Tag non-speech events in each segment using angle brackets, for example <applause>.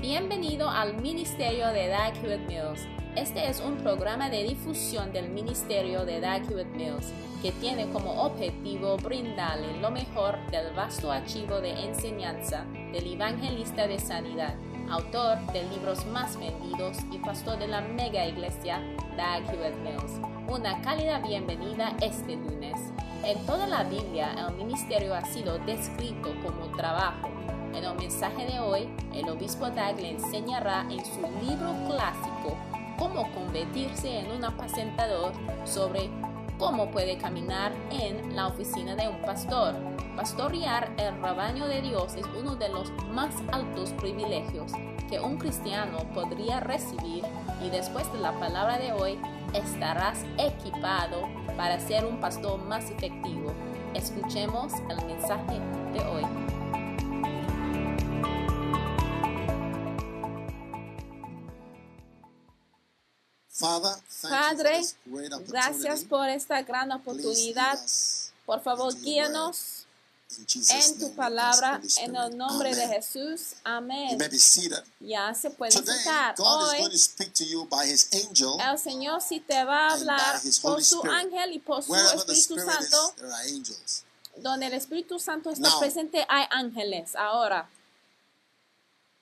Bienvenido al Ministerio de Dag Hewitt Mills. Este es un programa de difusión del Ministerio de Dag Hewitt Mills que tiene como objetivo brindarle lo mejor del vasto archivo de enseñanza del evangelista de sanidad, autor de libros más vendidos y pastor de la mega iglesia Dag Hewitt Mills. Una cálida bienvenida este lunes. En toda la Biblia el ministerio ha sido descrito como trabajo el mensaje de hoy, el obispo Dag le enseñará en su libro clásico cómo convertirse en un apacentador sobre cómo puede caminar en la oficina de un pastor. Pastorear el rebaño de Dios es uno de los más altos privilegios que un cristiano podría recibir y después de la palabra de hoy estarás equipado para ser un pastor más efectivo. Escuchemos el mensaje de hoy. Padre, gracias por esta gran oportunidad. Por favor, guíanos en tu palabra, en el nombre de Jesús. Amén. Ya se puede sentar. Hoy, el Señor sí te va a hablar por su ángel y por su Espíritu Santo. Donde el Espíritu Santo está presente, hay ángeles. Ahora,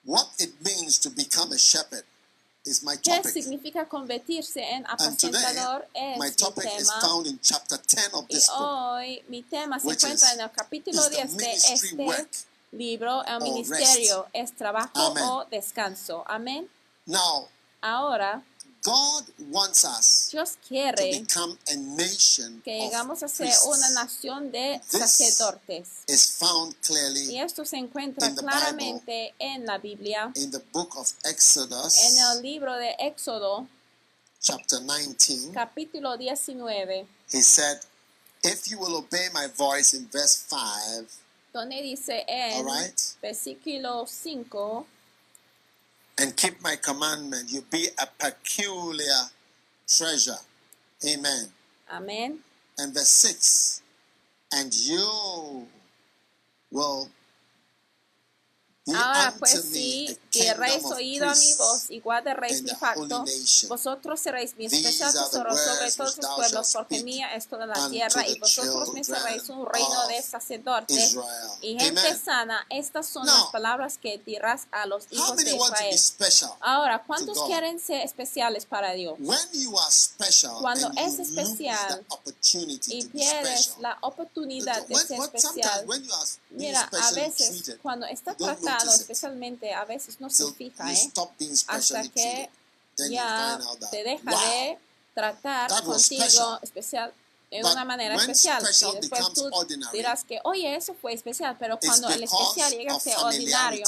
what it means to become a shepherd is my ¿Qué topic. significa convertirse en apacentador? Es mi tema. found in chapter 10 of Y this book. hoy mi tema se encuentra is- en el capítulo is the 10 de este libro, el ministerio es trabajo o descanso. Amén. Now, Ahora, God wants us Dios to quiere become a nation que llegamos a ser una nación de This sacerdotes. is found Y clearly esto se encuentra in the claramente en la Biblia, in the book of Exodus, en el libro de Éxodo, chapter 19. capítulo 19, He said, If you will obey my voice in verse 5, donde dice en Alright. versículo 5, and keep my commandment, you'll be a peculiar treasure. Amen. amén. And verse 6 And you will unto pues kingdom diereis of oído a mi voz y guardaréis and mi pacto, vosotros seréis mi especial tesoro sobre todos los pueblos, porque mía es toda la tierra, y vosotros me seréis un reino de sacerdotes y gente sana. Estas son Now, las palabras que dirás a los hijos de Israel. Ahora, ¿cuántos quieren ser especiales para Dios? When you are special Cuando and es especial Y pierdes la oportunidad de ser especial. Mira, a veces cuando está tratado it. especialmente, a veces no se fija, ¿eh? hasta que ya te deja wow, de tratar contigo special. especial de una manera especial special y después tú ordinary, dirás que oye eso fue especial pero cuando el especial llega a ser ordinario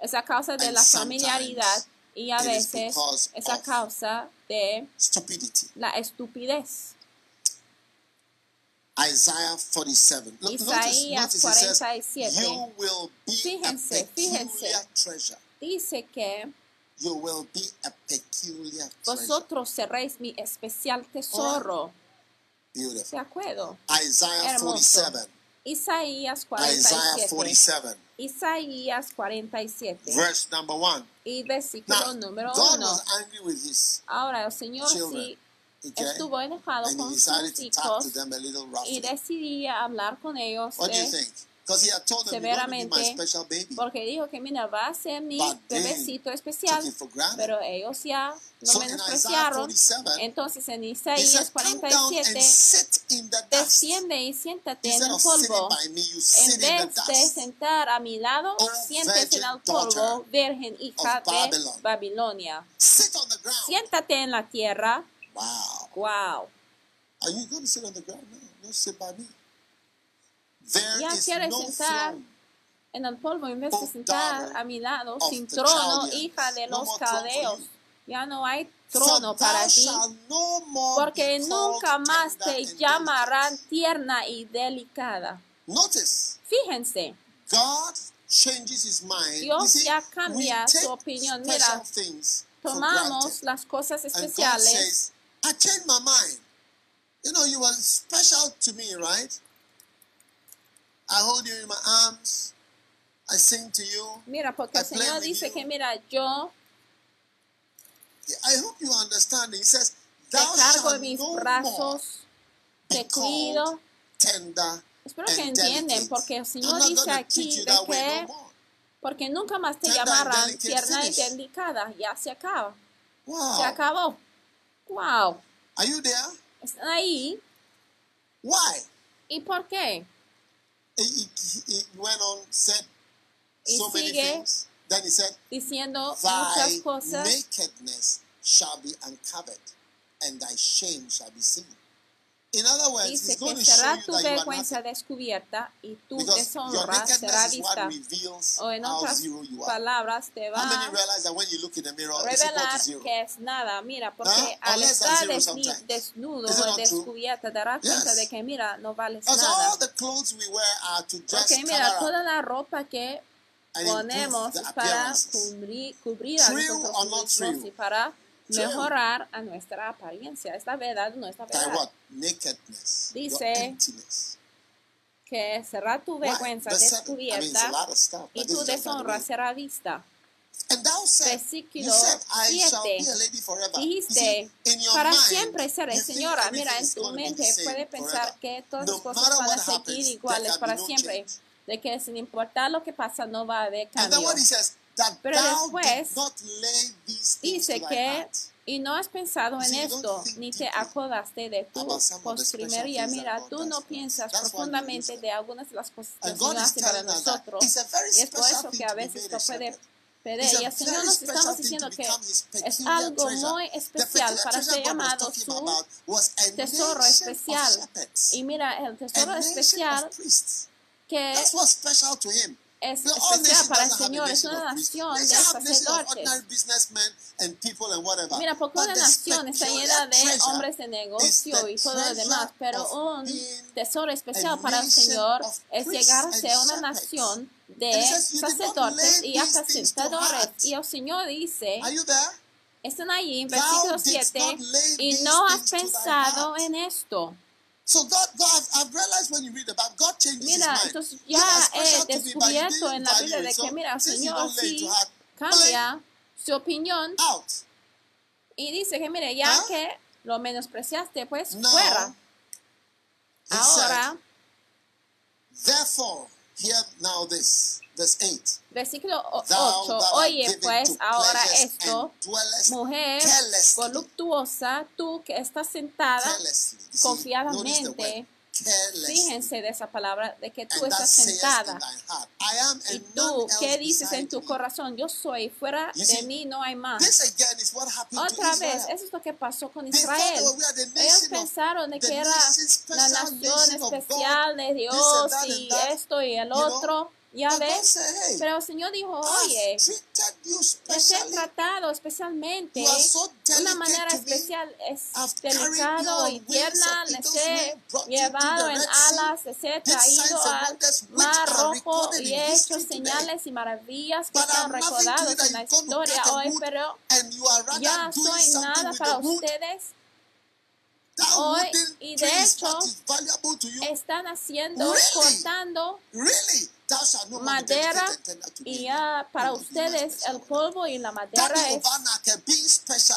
es a causa de la familiaridad y a veces es a causa de la estupidez Isaiah 47. Look, Isaías notice, notice it 47. says, You will be Fíjense, a peculiar fíjense. treasure. dice que You will be a peculiar treasure. vosotros seréis mi especial tesoro Beautiful. ¿de acuerdo? Isaiah Hermoso. 47. Isaías Isaiah 47 47. Isaías 47 Verse number 1. y versículo Now, número God 1 was angry with his ahora el Señor children. sí? Estuvo enojado And con sus little y decidía hablar con ellos my severamente, porque dijo que mira va a ser mi But bebecito especial pero ellos ya lo So menospreciaron 47, entonces en Isaías said, Come down and 47 sit in the dust. desciende y siéntate en el sitting polvo En vez de sentar a mi lado, O siéntese en el polvo, virgen hija de. Babilonia. Siéntate en la tierra. Wow. Wow. Are you going to sit on the ground? No, no sit by me. There Ya is quieres no sentar throne. en el polvo en vez de sentar a mi lado, sin trono, hija de No los caldeos. Ya no hay trono para ti, porque nunca más te llamarán tierna y delicada. Notice, Fíjense, God changes his mind. Dios ya cambia su opinión. Mira, tomamos las cosas especiales I changed my mind. You know, you were special to me, right? I hold you in my arms. I sing to you. Mira, porque el I Señor dice you. que, mira, yo I hope you understand. He says, Thou shalt mis no brazos, te cuido. tender Espero que entienden, porque el Señor dice aquí de que, no porque nunca más te llamarán tierna y delicada, ya se acaba, se Wow. acabó. Wow, Are you there? están ahí. Why? ¿Y por qué? He, he- he went on, said Y so many things. Then he said, Diciendo Thy muchas cosas. nakedness shall be uncovered, and thy shame shall be seen. Dice que será tu vergüenza descubierta y tu deshonra será vista. O en otras palabras, te va a revelar que es nada. Mira, porque al estar desnudo o descubierta, darás cuenta de que, mira, no vales nada. Porque mira, toda la ropa que ponemos para cubrir, cubrir a nosotros mismos y para True. Mejorar a nuestra apariencia. ¿Es la verdad no verdad? Dice. Que será tu vergüenza descubierta y tu deshonra será vista. Versículo said, I shall be siete. a lady forever. You Dijiste, para siempre seré señora. Mira, en tu mente puede pensar que todas las cosas van a seguir iguales para siempre. De que sin importar lo que pasa no va a haber cambio. Pero después Dice que, y no has pensado en esto, ni te acordaste de special postrimería. things that Mira, tú no piensas profundamente de algunas de las cosas que is hace para nosotros. Y es por special eso que a veces a puede a Y el Señor nos estamos diciendo que es algo muy especial para ser llamado su tesoro especial. Y mira, el tesoro especial que Es especial para el Señor, es una nación de sacerdotes. Mira, porque una nación está llena de hombres de negocio y todo lo demás, pero un tesoro especial para el Señor es llegar a ser una nación de says, "You did not sacerdotes y apacentadores. heart." Y el Señor dice, están allí en versículo didst 7, not lay y no has pensado en esto. So God, God I've, I've realized when you read the Bible, God changes Mira, his mind. entonces ya he descubierto en la it. de que, mira, el Señor sí cambia su opinión out. y dice que, mire, ya que lo menospreciaste, pues fuera. Ahora, Therefore, hear now this, verse 8. Versículo o- Thou 8, that art oye pues ahora esto, mujer voluptuosa, tú que estás sentada confiadamente, fíjense de esa palabra, de que tú estás sentada. Y tú, ¿qué dices en tu corazón? Yo soy, fuera de mí no hay más. Otra vez, eso es lo que pasó con Israel. Ellos pensaron de que era la nación especial de Dios y esto y el otro. Ya ves, hey, pero el Señor dijo, I've oye, les he tratado especialmente so de una manera especial, es delicado y tierna, les he llevado en alas, les he traído al mar rojo y he hecho señales y maravillas que recordados you that en la historia hoy, pero ya soy nada para ustedes. Hoy, y de you. Están haciendo, Really? cortando madera y ya para be my ustedes el polvo y la madera es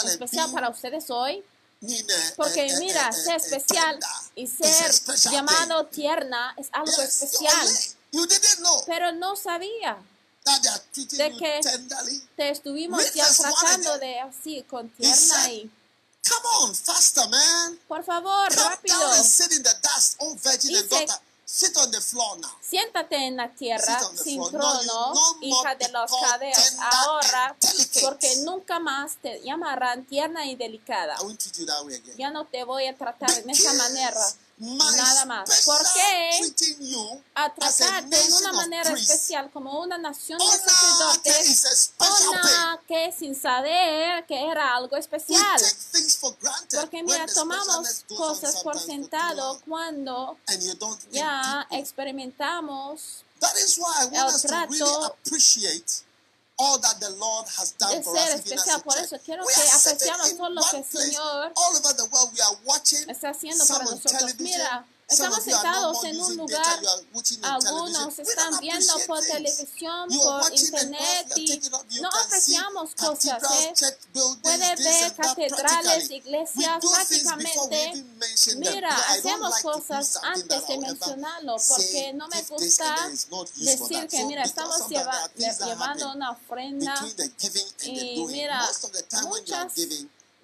especial para ustedes hoy. eh, Porque eh, mira, eh, ser especial y ser llamado tierna es algo especial. Pero no sabía. de que. Te estuvimos ya tratando de así, con tierna y... Come on, faster, man. Por favor, Come rápido. down and sit in the dust, oh virgin and Dice- daughter. Sit on the floor now. Siéntate en la tierra sin. No, trono, no hija de los cadeos, ahora, porque nunca más te llamarán tierna y delicada. I won't treat you that way again. Ya no te voy a tratar de esa manera. Nada más. special ¿Por qué? treating you A as a tratarte en nation una manera especial como una nación de sacerdotes. Una que sin saber que era algo especial. take things for granted. Porque mira, tomamos cosas por sentado cuando ya experimentamos el trato appreciate all that the Lord has done de for ser us even as especial. a Por church. eso quiero We que are sitting apreciamos in todo lo que one el place Señor all over the world. We are watching está haciendo some para on nosotros. television, Mira, Estamos sentados en un lugar, algunos están viendo por televisión, por internet y no apreciamos cosas. Puede ver catedrales, iglesias, prácticamente. Mira, hacemos cosas antes de mencionarlo porque no me gusta decir que, mira, estamos lleva- llevando una ofrenda y mira, muchas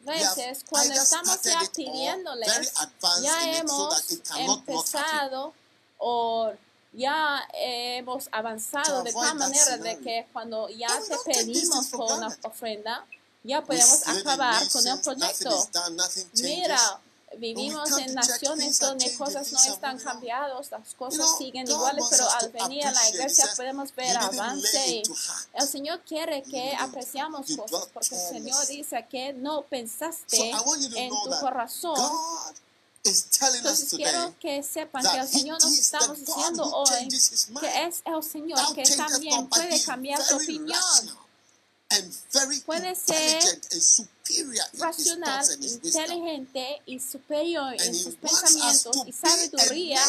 veces cuando estamos ya advanced ya hemos empezado o ya hemos avanzado de tal manera de que cuando ya te pedimos por una ofrenda, ya podemos acabar con el proyecto. Mira, vivimos en naciones donde cosas no están cambiadas, las cosas siguen iguales, pero al venir a la iglesia podemos "You ver avance el Señor quiere que apreciamos cosas, porque el. Señor dice que no pensaste en tu corazón. Entonces quiero que sepan que el Señor nos estamos diciendo hoy que es el Señor que también puede cambiar tu opinión. Puede ser racional, inteligente y superior en sus pensamientos to y sabiduría.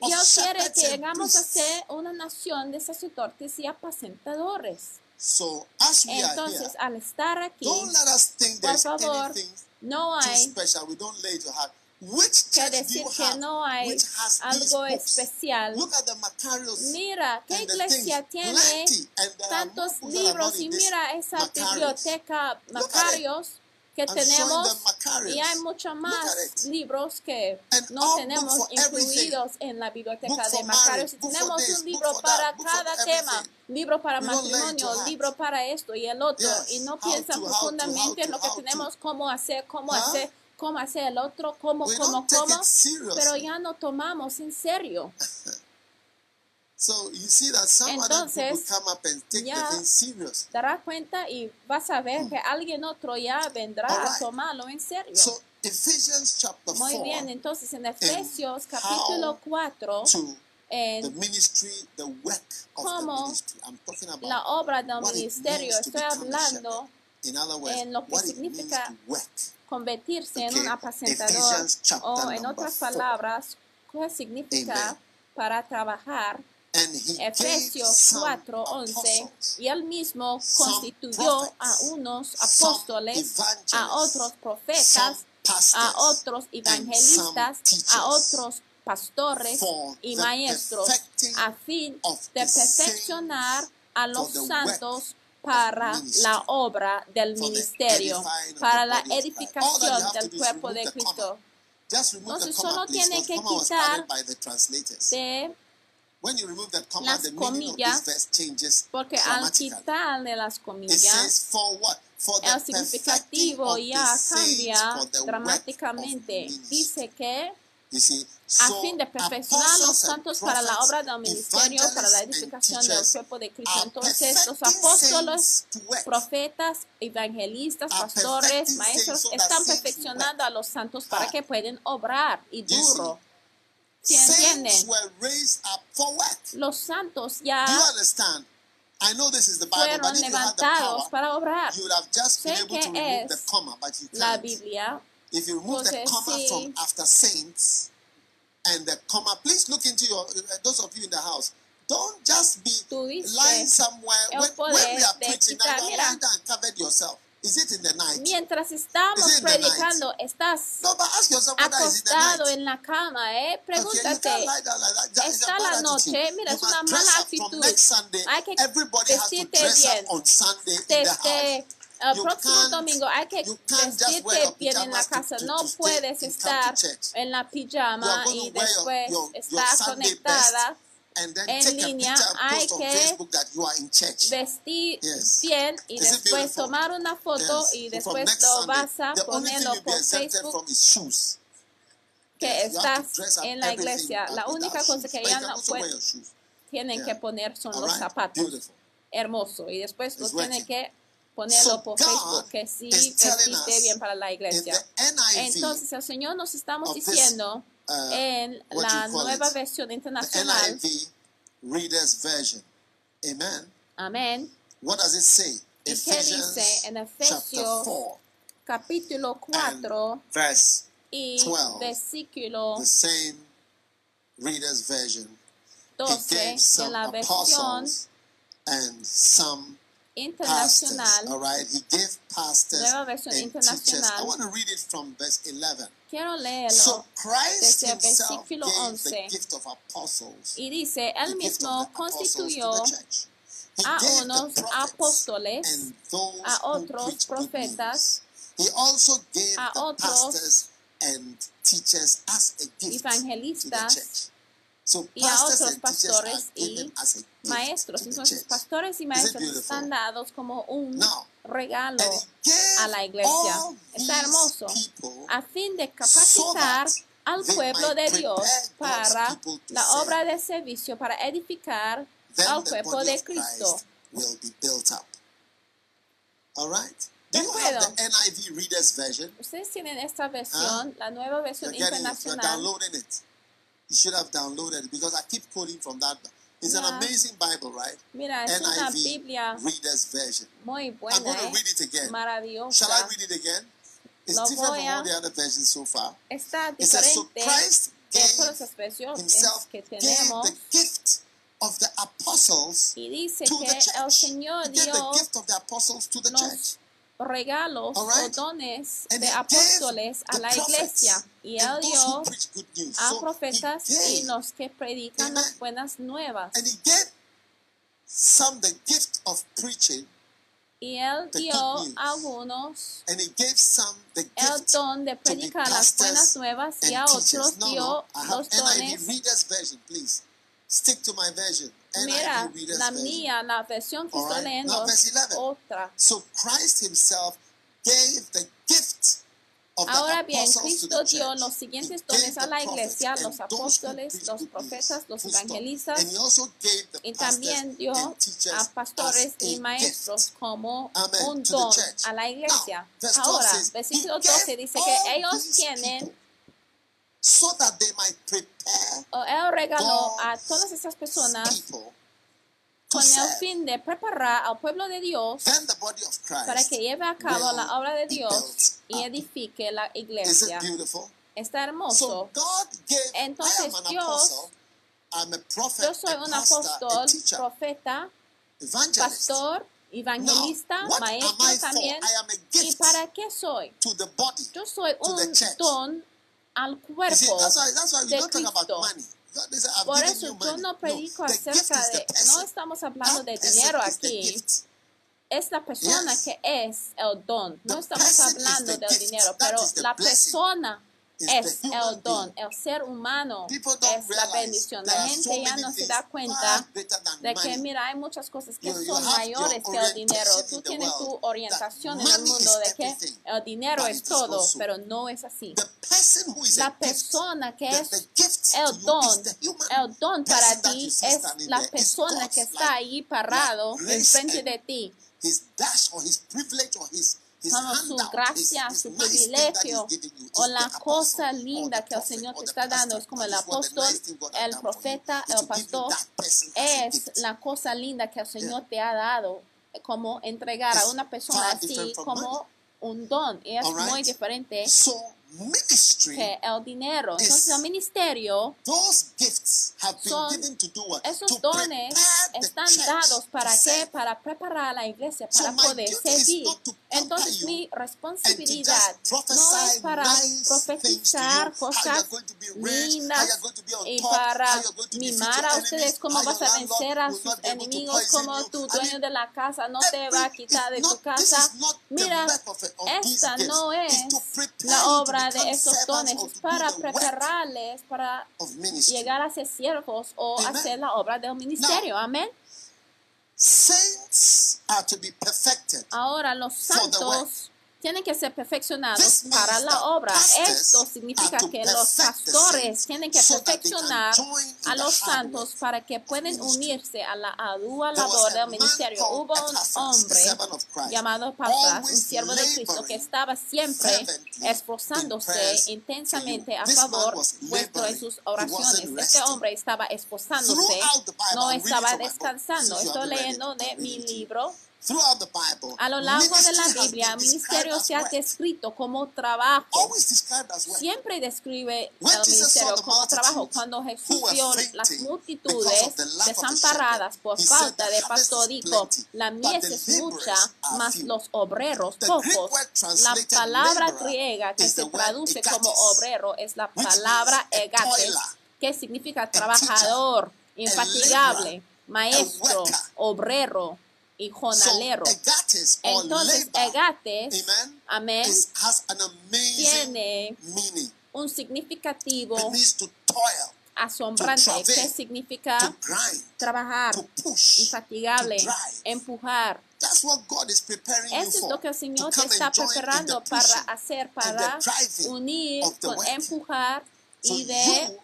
of quiere que llegamos a ser una nación de sacerdotes y apacentadores. Entonces, al estar aquí, don't let us think por favor, no hay que decir que no hay algo especial. Look at the Macarius Mira, ¿qué iglesia tiene tantos libros y mira esa biblioteca. Macarios que tenemos Macarius. y hay mucho Look más libros que And no tenemos incluidos en la biblioteca de for tenemos this, un libro para that, cada tema, libro para We matrimonio, libro para esto y el otro Yes. y no piensan to, how to, profundamente en lo que to. tenemos, cómo hacer, cómo Huh? hacer, cómo hacer el otro, cómo, We cómo, cómo, pero ya no tomamos en serio. <laughs> So you see that some other people Entonces, come up and take ya the thing serious. darás cuenta y vas a ver que alguien otro ya vendrá a tomarlo en serio. So Ephesians chapter Muy 4 bien, entonces en Efesios capítulo 4, to the en ministry, the work of the Cómo la obra del ministerio, estoy hablando en lo que significa convertirse en un apacentador o en otras palabras, ¿qué significa para trabajar? Efesios some 4, 11, apostles, y él mismo constituyó a unos apóstoles, a otros profetas, a otros evangelistas, a otros pastores y maestros, a fin de perfeccionar a los santos para la obra del ministerio, para la edificación del cuerpo de Cristo. Entonces, solo tiene que quitar. De, las the meaning of comillas, this verse changes porque al quitarle las comillas, says for what? For the el significativo ya cambia dramáticamente. Dice que a fin de perfeccionar a los santos para la obra del ministerio, para la edificación del cuerpo de Cristo. Entonces, los apóstoles, profetas, evangelistas, pastores, maestros, están perfeccionando a los santos para que puedan obrar y duro. ¿Sí Saints entienden? were raised up for what? Los santos ya Do you understand? I know this is the Bible, fueron but if you had the levantados power, para obrar. you would have just been Sé able to que remove the comma, but you La can't. Biblia, If you remove the comma sí. from after saints and the comma, please look into your, uh, those of you in the house, don't just be lying somewhere. When, when we are preaching, now quitar- you are mira. lying down and covered yourself. Is it in the night? mientras estamos Is it in the night? predicando, estás No, but ask yourself in the acostado night. en la cama, ¿eh? Okay, Pregúntate, lie down like that. Está la attitude. noche, mira, You es una mala actitud. Sunday. Hay que vestirte bien. desde el próximo domingo hay que vestirte bien en la casa. to- No to puedes estar en la pijama y después estar conectada. best en línea, hay que vestir bien y después tomar una foto y después lo vas a ponerlo por Facebook que estás en la iglesia. La única cosa que ya no pueden tienen que poner son los zapatos. Beautiful. Hermoso. Y después It's tienen que ponerlo por Facebook, que sí us bien para la iglesia. Entonces el Señor nos estamos diciendo uh, en la nueva it, versión the NIV Reader's Version. Amen. amén, What does it say? ¿Y qué dice en chapter Efesios 4 capítulo 4 verse 12, versículo the same Reader's Version, he 12 gave de some la versión apostles and some. Internacional. All right, he gave pastors Nueva versión and teachers. I internacional. want to read it from verse 11. Quiero leerlo. So Christ desde el himself versículo gave the 11. gift of apostles. Y dice, él mismo constituyó a unos apóstoles, a otros profetas. He also gave a otros pastors and teachers as a gift evangelistas y a otros are pastores y maestros. Entonces, pastores y maestros están dados como un regalo a la iglesia. Está hermoso. a fin de capacitar al pueblo de Dios para la obra de servicio, para edificar al cuerpo de Cristo. De you have acuerdo. the NIV Reader's Version? Ustedes tienen esta versión, la nueva versión internacional. You should have downloaded it because I keep quoting from that. It's an amazing Bible, right? Mira, es una NIV Biblia Reader's Version. muy I'm going to ¿eh? read it again. Shall I read it again? It's Lo different from all the other versions so far. Está It says, so Christ gave todas las versiones himself que gave the gift of the apostles Y dice to que the church. el Señor He gave the gift of the apostles to the church. Los regalos right. o dones And de apóstoles a la iglesia. Y él dio a So profetas y los que predican las buenas nuevas. and he gave some the gift of preaching, Y él dio a algunos and he gave some the el gift don de predicar las buenas nuevas y a otros No, dio no, los NIV dones. Reader's Version, please. Stick to my version. Mira, la mía, la versión que estoy leyendo es 11. otra. So Christ himself gave the gift of the Ahora bien, Cristo the dio los siguientes dones a la iglesia, and los apóstoles, los profetas, los evangelistas, And he also gave the y también dio a pastores as y maestros como un don a la iglesia. Now, verse 12 Ahora, versículo he gave 12 dice que ellos tienen, so that they might prepare él regaló a todas esas personas con el fin de preparar al pueblo de Dios Then the body of Christ para que lleve a cabo la obra de Dios y edifique la Is it iglesia. beautiful? Está So hermoso. God gave. Entonces, Dios- Yo soy un apóstol, profeta, pastor, evangelista, maestro también. I am a ¿Y gift para qué soy? to the body. Yo soy un don al see, cuerpo that's why, that's why we de Cristo. say, Por eso yo no predico acerca de, no estamos hablando That de dinero aquí, es la persona Yes. que es el don. No The estamos hablando del gift. dinero, That pero la blessing. persona es the human el <laughs> don, el ser humano es la bendición. La gente ya no se da cuenta de que, mira, hay muchas cosas que son mayores que el dinero. Tú tienes tu orientación en el mundo de que el dinero es todo, pero no es así. La persona que es el don, el don para ti es la persona que está ahí parado enfrente de ti. his dash or his privilege or his his como su gracia, su privilegio o la cosa linda que el Señor or te está dando. Es como el apóstol, el profeta, el pastor. Es la cosa linda que el Señor te ha dado, como entregar a una persona así como un don. Y es muy diferente que el dinero. Entonces el ministerio, son- esos dones están dados para qué? Para preparar a la iglesia, para poder servir. Entonces mi responsabilidad no es para profetizar cosas lindas y para mimar a ustedes cómo vas a vencer a sus enemigos, you. tu dueño de la casa no te va a quitar de tu casa. Mira, esta no es la obra de servants dones, es para prepararles para llegar a ser siervos o hacer la obra del ministerio. Amén. Saints are to be perfected. Ahora los For the santos tienen que ser perfeccionados para la obra. Esto significa que los pastores tienen que perfeccionar a los santos para que puedan unirse a la ardua labor del ministerio. Hubo un hombre llamado Pafras, un siervo de Cristo, que estaba siempre esforzándose intensamente a favor vuestro en sus oraciones. Este hombre estaba esforzándose, no estaba descansando. Estoy leyendo de mi libro A lo largo de la Biblia, ministerio se ha descrito como trabajo. Siempre describe el ministerio como trabajo. Cuando Jesús vio las multitudes desamparadas por falta de "The pastor, harvest is dijo, plenty, la mies es mucha, mas few." los obreros pocos. La palabra griega que se traduce como obrero es la palabra toiler, que significa trabajador, infatigable, maestro, obrero y So, jonalero. egates or Entonces, amen, amén, is, has an amazing tiene meaning. un significativo asombrante travail, significa grind, trabajar, to push, infatigable, empujar. That's what God is preparing you Eso es lo que el Señor te está preparando para hacer, para unir, con empujar So y de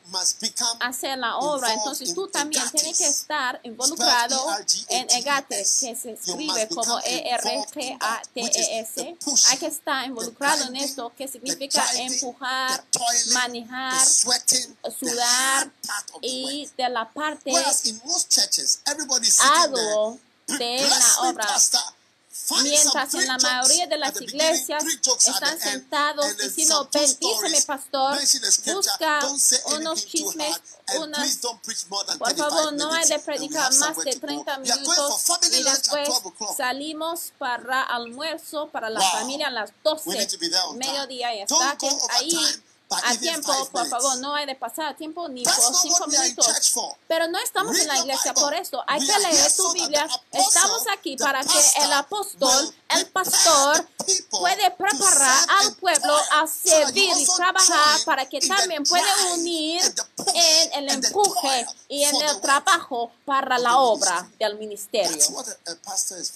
hacer la obra. Entonces in tú también tienes que estar involucrado en egates, que se escribe como E-R-G-A-T-E-S. the pushing, Hay que estar involucrado en esto, que significa empujar, manejar, sudar y de la parte arduo de la obra. Mientras en la mayoría de las iglesias están sentados diciendo, bendíceme pastor, busca unos chismes, unas Por 35 favor, no hay de predicar más de to go. 30 We are going for minutos y después 12 o'clock. salimos para almuerzo para la familia a las We 12, need to be there on time. mediodía y go que ahí a tiempo, por favor, no hay de pasar tiempo ni por not 5 what we are in minutos. Pero no estamos en la iglesia por eso. Hay We que leer tu Biblia. Estamos aquí para que el apóstol, el pastor, puede preparar al pueblo a servir y trabajar para que también drive unir en el empuje y en el trabajo para la obra del ministerio. For.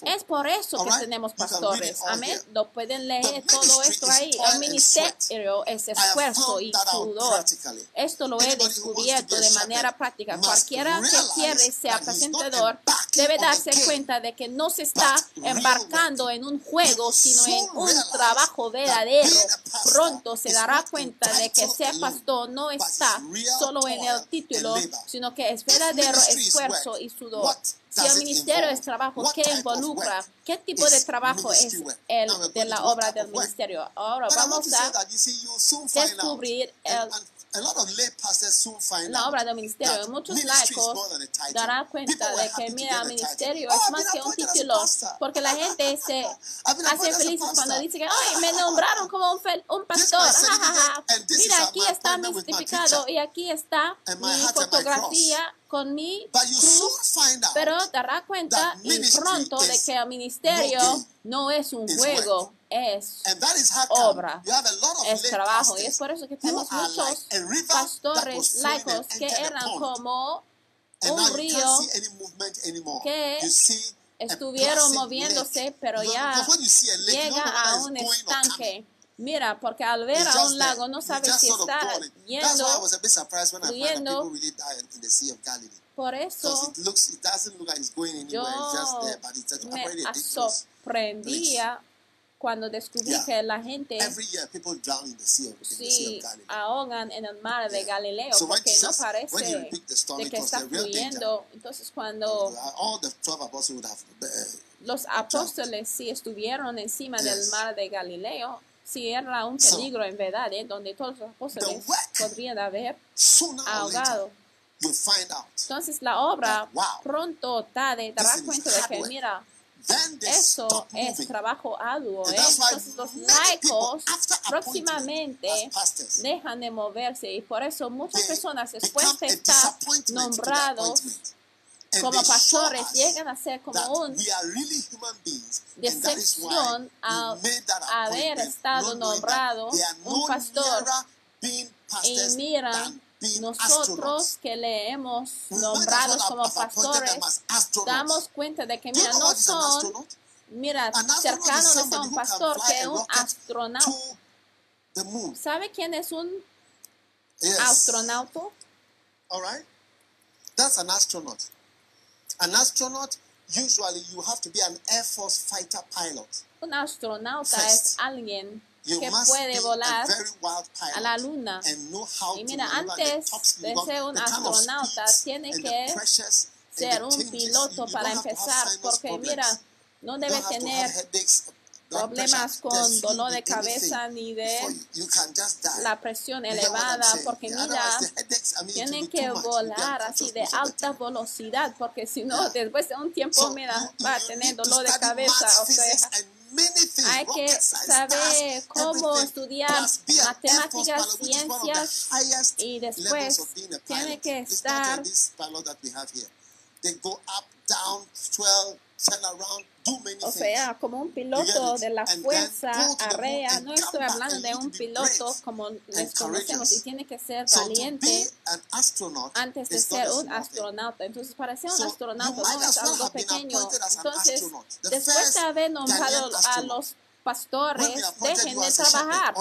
Es por eso que tenemos pastores. Amén. Lo pueden leer todo esto ahí. El ministerio es esfuerzo y sudor. Esto lo he descubierto de manera práctica. Cualquiera que quiere apacentador embarking debe darse cuenta de que no se está embarcando en un juego, sino en un trabajo verdadero. Pronto se dará cuenta de que ser pastor no está solo en el título, sino que es verdadero esfuerzo y sudor. Si el ministerio es trabajo, ¿qué involucra? ¿Qué tipo de trabajo es el de la obra del ministerio? Ahora vamos a descubrir el- la obra del ministerio. muchos laicos darán cuenta de que, mira, ministerio Oh, es más que un título, porque la gente se <laughs> hace felices cuando dice que, ay, me nombraron como un, un pastor. Ja, ja, ja. Mira, aquí está mi certificado y aquí está mi fotografía con mi cruz. find out Pero dará cuenta y pronto de que el ministerio no es un juego, es obra, es trabajo. Y es por eso que tenemos muchos pastores laicos que eran como un río que estuvieron moviéndose, pero ya llega a un estanque. Mira, porque al ver a un lago no sabes si está yendo. Por eso it looks, it doesn't look like it's going anywhere. yo it's just there, but it's just me sorprendía cuando descubrí Yeah. que la gente year, in the Sea the sí ahogan en el mar de Yeah. Galileo So porque no Jesus- he parece de que está fluyendo. Entonces cuando All the 12 apostles would have uh, los apóstoles sí estuvieron encima del Yes. mar de Galileo, sí era un So, peligro en verdad, ¿eh? donde todos los apóstoles podrían haber ahogado. later, you find out. Entonces la obra That, wow, pronto o tarde dará cuenta de que mira, eso es trabajo arduo. ¿eh? Entonces los laicos próximamente dejan de moverse y por eso muchas personas después de estar nombrados como pastores llegan a ser como un we are really human beings. And that is why decepción a haber estado nombrado un pastor. Y pastors mira, than being nosotros que le hemos We might as nombrado well como pastores, damos cuenta de que mira, no son, mira, An astronaut cercano is de ser somebody un pastor que a un astronauta. ¿Sabe quién es un astronauta? All right? That's an astronaut. An astronaut, usually you have to be an Air Force fighter pilot. Un astronauta es alguien que must puede volar a la luna. and know how Y to mira, antes de ser un astronauta, tiene que ser un piloto para empezar, porque mira, No debe tener problemas con dolor de cabeza ni de la presión elevada, porque mira, tienen que volar así de alta velocidad, porque si no, después de un tiempo, mira, va a tener dolor de cabeza. O sea, hay que saber cómo estudiar matemáticas, ciencias y después tiene que estar. They go up, down, o sea, como un piloto de la fuerza arrea, no estoy hablando and de un piloto como les conocemos y tiene que ser valiente antes de ser un astronauta. Entonces, para ser un astronauta no es algo pequeño. Entonces, después de haber nombrado a los pastores, dejen de trabajar.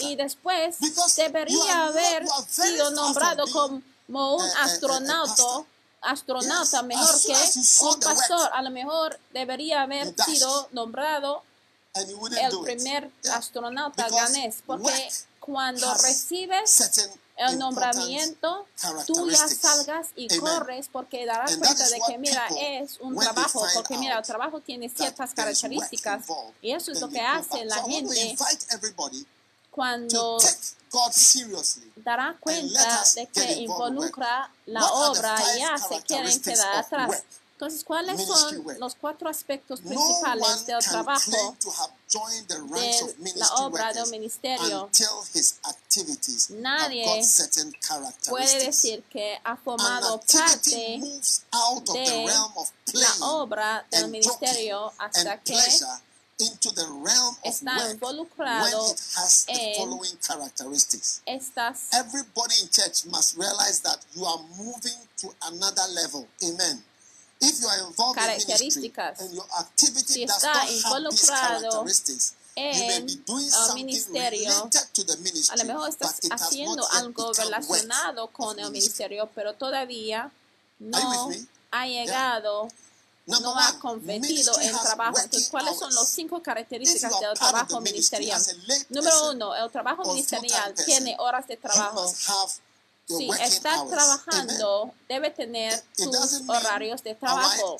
Y después debería haber sido nombrado como un astronauta. Astronauta mejor que un pastor, a lo mejor debería haber sido nombrado el primer astronauta ganés, porque cuando recibes el nombramiento, tú ya salgas y Amen. corres porque darás cuenta de que, mira, es un trabajo, porque mira, el trabajo tiene ciertas características y eso es lo que hace la gente cuando dará cuenta de que involucra la obra ya se quieren quedar atrás. Entonces, ¿cuáles son los cuatro aspectos principales del trabajo de la obra de un ministerio? Nadie Puede decir que ha formado parte moves out of the de realm of la obra del ministerio hasta que into the realm of está work when involucrado it has the following characteristics. estas Everybody in church must realize that you are moving to another level. Amen. If you are involved in ministry and your activity Si does not have these involucrado characteristics, you may en be doing el something ministerio, related to the a ministry, lo mejor estás but it has haciendo algo relacionado con el ministry. ministerio, pero todavía no ha llegado, no ha convertido en trabajo. Entonces, ¿cuáles son las cinco características del trabajo ministerial? Número uno, el trabajo ministerial tiene horas de trabajo. Si working está hours. trabajando, debe tener sus horarios de trabajo.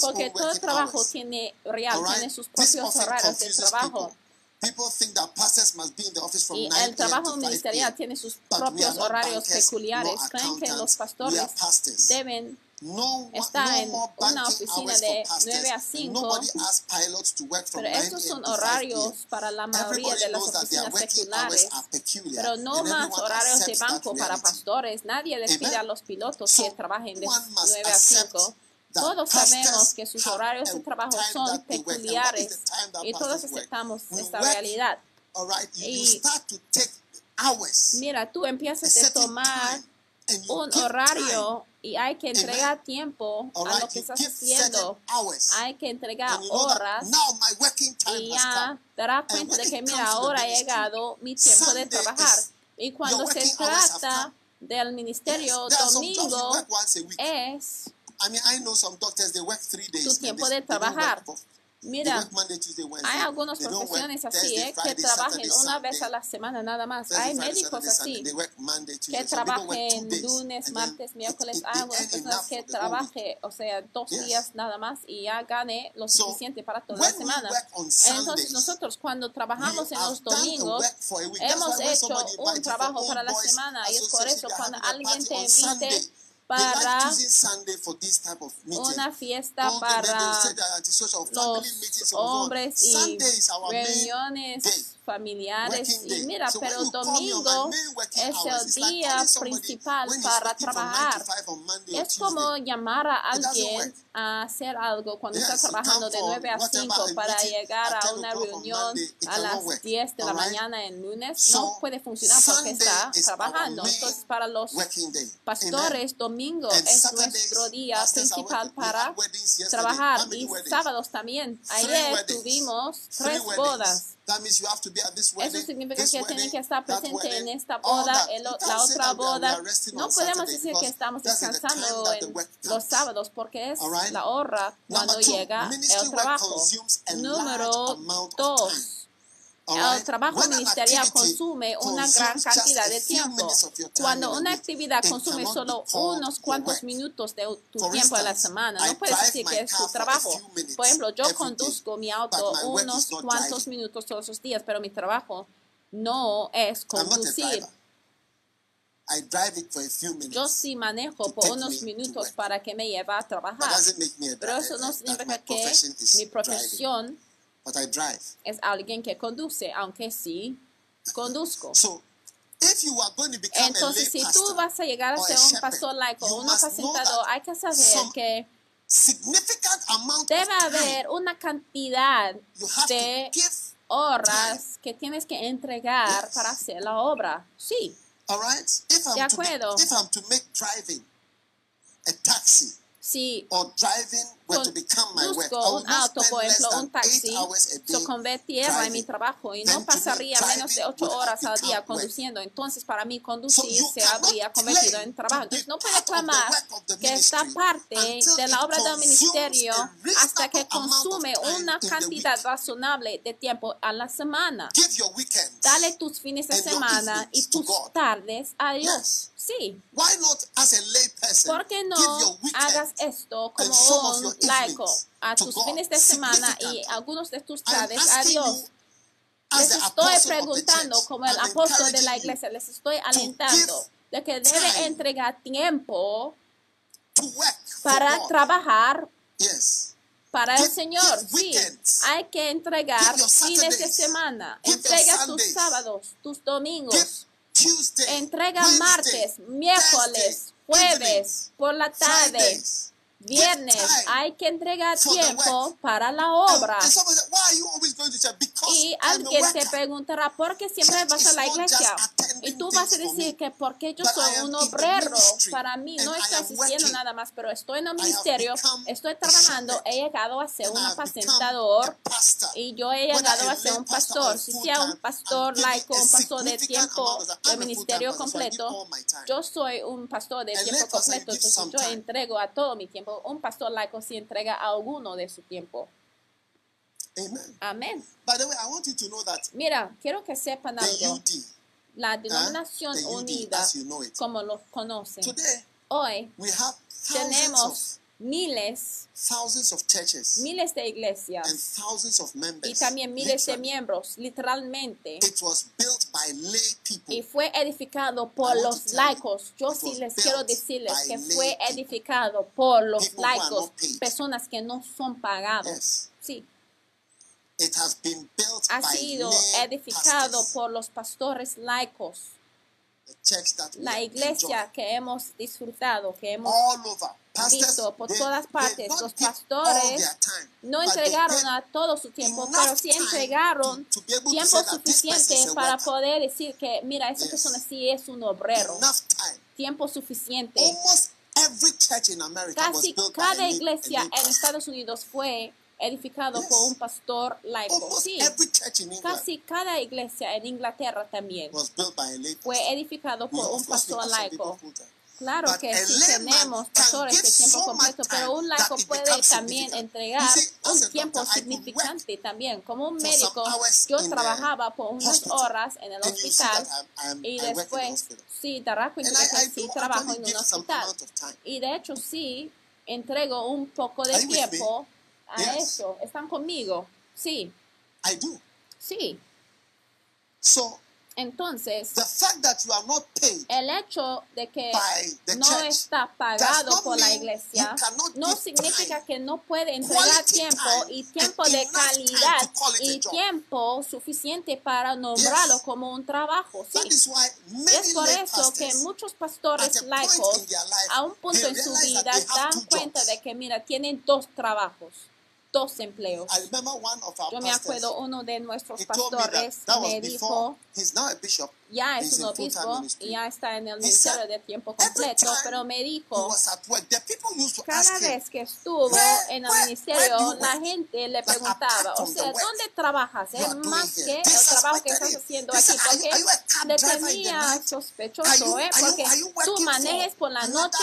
Porque todo trabajo tiene real, tiene sus propios horarios de trabajo. people. People think that pastors must be in the office from Y 9 el trabajo p.m. to 5 ministerial tiene sus propios horarios peculiares. Creen que los pastores deben No en una oficina de for pastors. 9 a And 5, nobody asks pilots to work from pero 9 estos son to 5 horarios para la mayoría de las oficinas seculares. Pero no más horarios de banco para pastores. Nadie les pide a los pilotos que trabajen de one must 9 a accept 5. that Todos sabemos que sus horarios de trabajo son peculiares y todos aceptamos esta realidad. Y-. Mira, tú empiezas a tomar un horario y hay que entregar tiempo all a lo right, que estás haciendo. Hay que entregar horas y ya darás cuenta de que mira, ahora ha llegado mi tiempo de trabajar. Y cuando se trata del ministerio domingo, es I mean, I know some doctors they work three days. tu tiempo de trabajar. Mira, hay algunas profesiones así, ¿eh? que trabajen una vez a la semana nada más. Hay médicos así que trabajen lunes, martes, miércoles. Hay algunas personas que trabaje, o sea, dos días nada más y ya gane lo suficiente para toda la semana. Entonces nosotros cuando trabajamos en los domingos, hemos hecho un trabajo para la semana y es por eso cuando alguien te invite para una fiesta Oh, para los hombres y reuniones familiares. Y mira, pero domingo es el día principal para working from 9 to trabajar. 5 on Monday or Es como llamar a alguien a hacer algo cuando está trabajando de for 9 a whatever 5 a para llegar a 10 una reunión a las work. 10 de la mañana el lunes. No puede funcionar porque está trabajando. Entonces, para los pastores, domingo And es nuestro día principal para trabajar y sábados también. Ayer tuvimos tres bodas. That means you have to be at this wedding, Eso significa que tienen que estar that presentes en esta boda, can't la otra boda. No podemos decir que estamos descansando en los sábados porque es la hora cuando llega el trabajo. Número dos. El trabajo ministerial consume una gran cantidad de tiempo. Cuando una actividad consume solo unos cuantos minutos de tu tiempo a la semana, no puedes decir que es tu trabajo. Por ejemplo, yo conduzco mi auto unos cuantos minutos todos los días, pero mi trabajo no es conducir. Yo sí manejo por unos minutos para que me lleve a trabajar, pero eso no significa que mi profesión es alguien que conduce, aunque sí conduzco. Entonces, si tú vas a llegar a ser un pastor laico o un apacentador, hay que saber que debe haber una cantidad de horas que tienes que entregar para hacer la obra. Sí. De acuerdo. Si conduzco un auto, por ejemplo, un taxi, se convirtiera en mi trabajo y no pasaría menos de ocho horas al día conduciendo. Entonces, para mí, conducir se habría convertido en trabajo. Entonces, no puede clamar que esta parte de la obra del ministerio hasta que consume una cantidad razonable de tiempo a la semana. Dale tus fines de semana y tus tardes a Dios. Sí. ¿Por qué no hagas esto como un laico a tus fines de semana y algunos de tus tardes a Dios? Les estoy preguntando como el apóstol de la iglesia, les estoy alentando de que debe entregar tiempo para trabajar para el Señor. Sí, hay que entregar fines de semana. Entrega tus sábados, tus domingos. Entrega martes, miércoles, jueves, por la tarde, viernes. Hay que entregar tiempo para la obra. Y alguien te preguntará, ¿por qué siempre vas a la iglesia? Y tú vas a decir que porque yo soy un obrero, para mí no estoy asistiendo nada más, pero estoy en el ministerio, estoy trabajando, he llegado a ser un apacentador y yo he llegado a ser un pastor. Si sea un pastor laico, un pastor de tiempo de ministerio completo, yo soy un pastor de tiempo completo, entonces yo entrego a todo mi tiempo. Un pastor laico si entrega a alguno de su tiempo. Amén. Mira, quiero que sepan algo. La denominación unida, como lo conocen, hoy tenemos miles, miles de iglesias y también miles de miembros, literalmente. Y fue edificado por los laicos. Yo sí les quiero decirles que fue edificado por los laicos, personas que no son pagados. Sí. Ha sido edificado por los pastores laicos. La iglesia que hemos disfrutado, que hemos visto por todas partes, los pastores no entregaron a todo su tiempo, pero sí entregaron tiempo suficiente para poder decir que, mira, esa persona sí es un obrero. Tiempo suficiente. Casi cada iglesia en Estados Unidos fue edificado por un pastor laico. Sí, casi cada iglesia en Inglaterra también fue edificado por un pastor laico. Claro que sí tenemos pastores de tiempo completo, pero un laico puede también entregar un tiempo significante también. Como un médico, yo trabajaba por unas horas en el hospital y después, sí, dará cuenta que sí trabajo en un hospital. Y de hecho, sí, entrego un poco de tiempo a eso. ¿Están conmigo? Sí. I do. Sí. So, Entonces, the fact that you are not paid el hecho de que no church está pagado por la iglesia no significa que no puede entregar tiempo y tiempo de calidad y tiempo suficiente para nombrarlo Yes. como un trabajo. Sí. Es por eso que muchos pastores laicos life, a un punto en su vida dan cuenta jobs. de que, mira, tienen dos trabajos, dos empleos. Yo me acuerdo uno de nuestros told me that pastores that was me before dijo, ya es un obispo y ya está en el ministerio de tiempo completo, pero me dijo, cada vez que estuvo "Where- en el ministerio, la work?" gente le preguntaba, o sea, ¿dónde trabajas? Es más que el trabajo que estás haciendo aquí, said, "Are you- porque le tenía sospechoso, ¿eh? Porque tú manejes por la noche,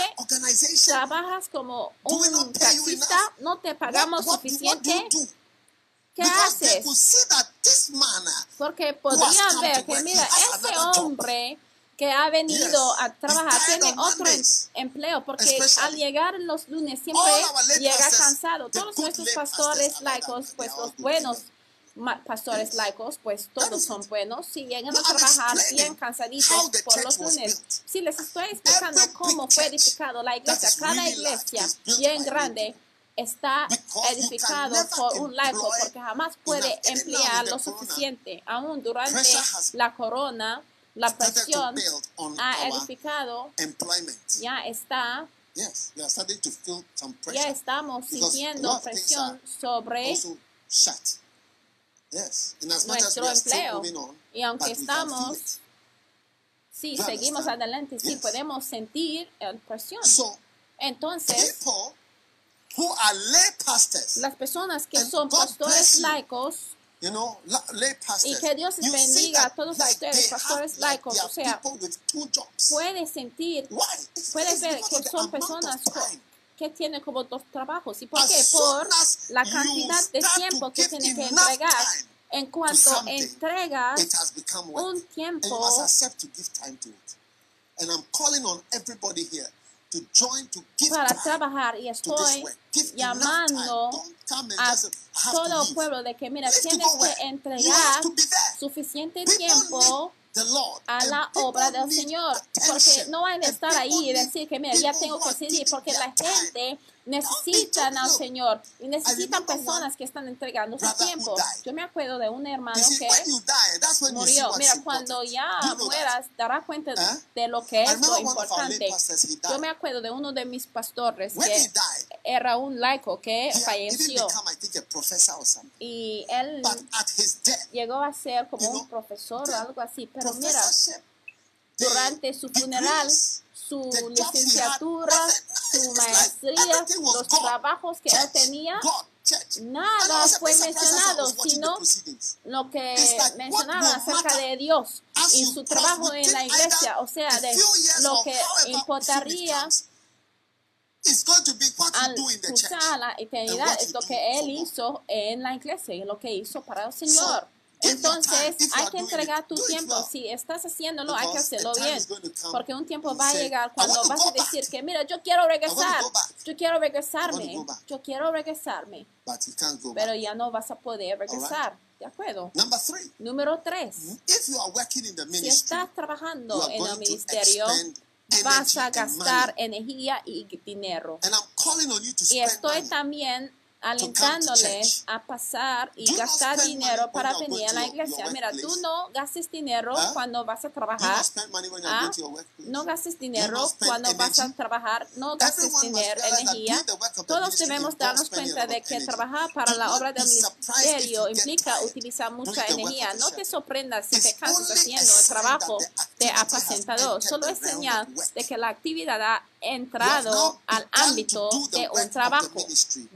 trabajas como un taxista, no te pagamos suficiente. ¿Qué haces? Porque podrían ver que, mira, job. hombre que ha venido a trabajar tiene otro em- empleo, porque al llegar los lunes siempre llega cansado. Todos nuestros pastores pastors, laicos, pues los buenos pastores laicos, pues todos son buenos, si llegan a trabajar bien cansaditos por los lunes. Sí, les estoy explicando cómo fue edificado la iglesia. Cada iglesia bien grande está edificado por un laico porque jamás puede emplear lo suficiente. Aún durante la corona, la presión ha edificado, ya está, ya estamos sintiendo presión sobre nuestro empleo. Y aunque estamos, sí, seguimos adelante, sí, podemos sentir la presión. Entonces, people who are lay pastors, las personas que son God pastores laicos, you know, la- lay pastors, Y que Dios les bendiga a todos like, ustedes, pastores have, like, laicos, they o sea, puedes sentir, puedes ver que son personas que tienen como dos trabajos. ¿Y por As qué? Por la cantidad de tiempo que tienen que entregar. En cuanto entregas un tiempo must accept to give time to it. And I'm calling on everybody here to join to give para trabajar y estoy llamando a todo to el pueblo de que, mira, tienes que entregar suficiente tiempo a la obra del Señor, porque no de and estar ahí y decir que, mira, ya tengo que seguir, porque la gente necesitan al Señor y necesitan personas que están entregando su tiempo. Yo me acuerdo de un hermano que murió. Mira, cuando ya mueras, darás cuenta de lo que es lo importante. Yo me acuerdo de uno de mis pastores que era un laico que falleció. a y él But at his death, llegó a ser como un profesor o algo así. Pero the durante su funeral, su licenciatura, su maestría, los trabajos que él tenía, I nada fue mencionado, sino lo que will acerca de Dios y su trabajo en la iglesia, o sea, de lo que importaría comes, It's going to be what you al do in the church. cruzar la eternidad es lo que él hizo en la iglesia y lo que hizo para el Señor. Entonces hay que entregar tu tiempo. Si estás haciéndolo, hay que hacerlo bien. Porque un tiempo va a llegar "I cuando vas a decir que, mira, yo quiero regresar, yo quiero regresarme, yo quiero regresarme, pero ya no vas a poder regresar. ¿De acuerdo? Número tres. if you are working in the Si estás trabajando en el ministerio, vas a and gastar energía y dinero. And I'm calling on you to Y estoy también. Alentándoles a pasar y gastar dinero para venir a la iglesia. Mira, tú no gastes dinero ¿Ah? cuando vas a trabajar. ¿ah? No gastes dinero cuando vas a trabajar. No gastes Everyone dinero, energía. Todos debemos darnos cuenta de que trabajar para Do la obra del ministerio implica utilizar mucha energía. No te sorprendas si te cansas haciendo el trabajo de apacentador. Solo es señal de que la actividad ha entrado al ámbito de un trabajo.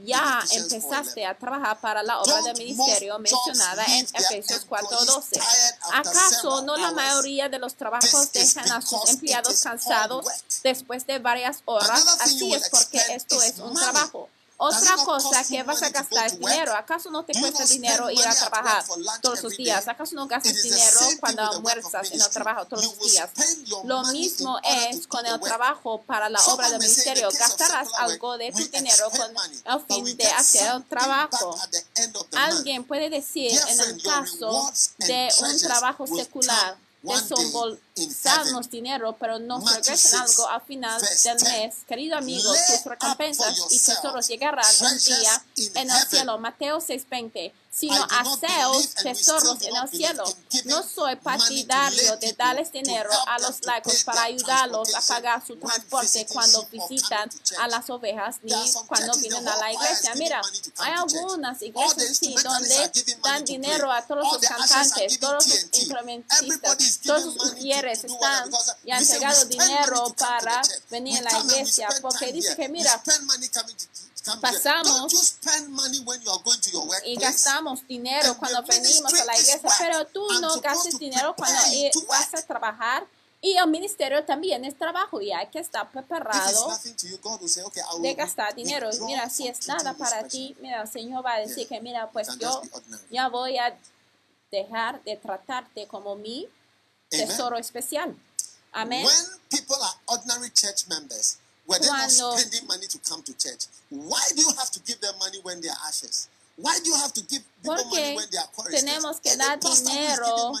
Ya empezaste 4:11. a trabajar para la obra del ministerio mencionada en Efesios employees 4:12. tired after ¿Acaso no la mayoría de los trabajos dejan a sus empleados cansados después de varias horas? Así es porque esto es un trabajo. Otra cosa que vas a gastar es dinero. ¿Acaso no te cuesta dinero ir a trabajar todos los días? ¿Acaso no gastas dinero cuando almuerzas en el trabajo todos los días? Lo mismo es con el trabajo para la obra del ministerio. Gastarás algo de tu dinero con el fin de hacer el trabajo. Alguien puede decir en el caso de un trabajo secular desembolsarnos dinero, pero nos 6, algo al final del 10. mes. Querido amigo, tus recompensas y tesoros llegarán un día en el cielo. Mateo 6:20. Sino we still tesoros en el cielo. No soy partidario de darles dinero a los laicos para ayudarlos a pagar su transporte cuando visitan a las ovejas ni cuando vienen a la iglesia. Mira, hay algunas the iglesias sí donde dan dinero a todos los are cantantes, todos los instrumentistas, todos to do están y han entregado dinero para venir a la iglesia, porque dice que mira, pasamos y gastamos dinero And cuando venimos a la iglesia, pero tú no gastes dinero cuando vas a trabajar. Y el ministerio también es trabajo y hay que estar preparado de gastar dinero. Mira, si es nada para ti, mira, el Señor va a decir que, mira, pues yo ya voy a dejar de tratarte como mi tesoro especial. Amén. When people are ordinary church members, were they not spending money to come to church? Why do you have to give them money when they are ashes? Why do you have to give Porque tenemos que dar dinero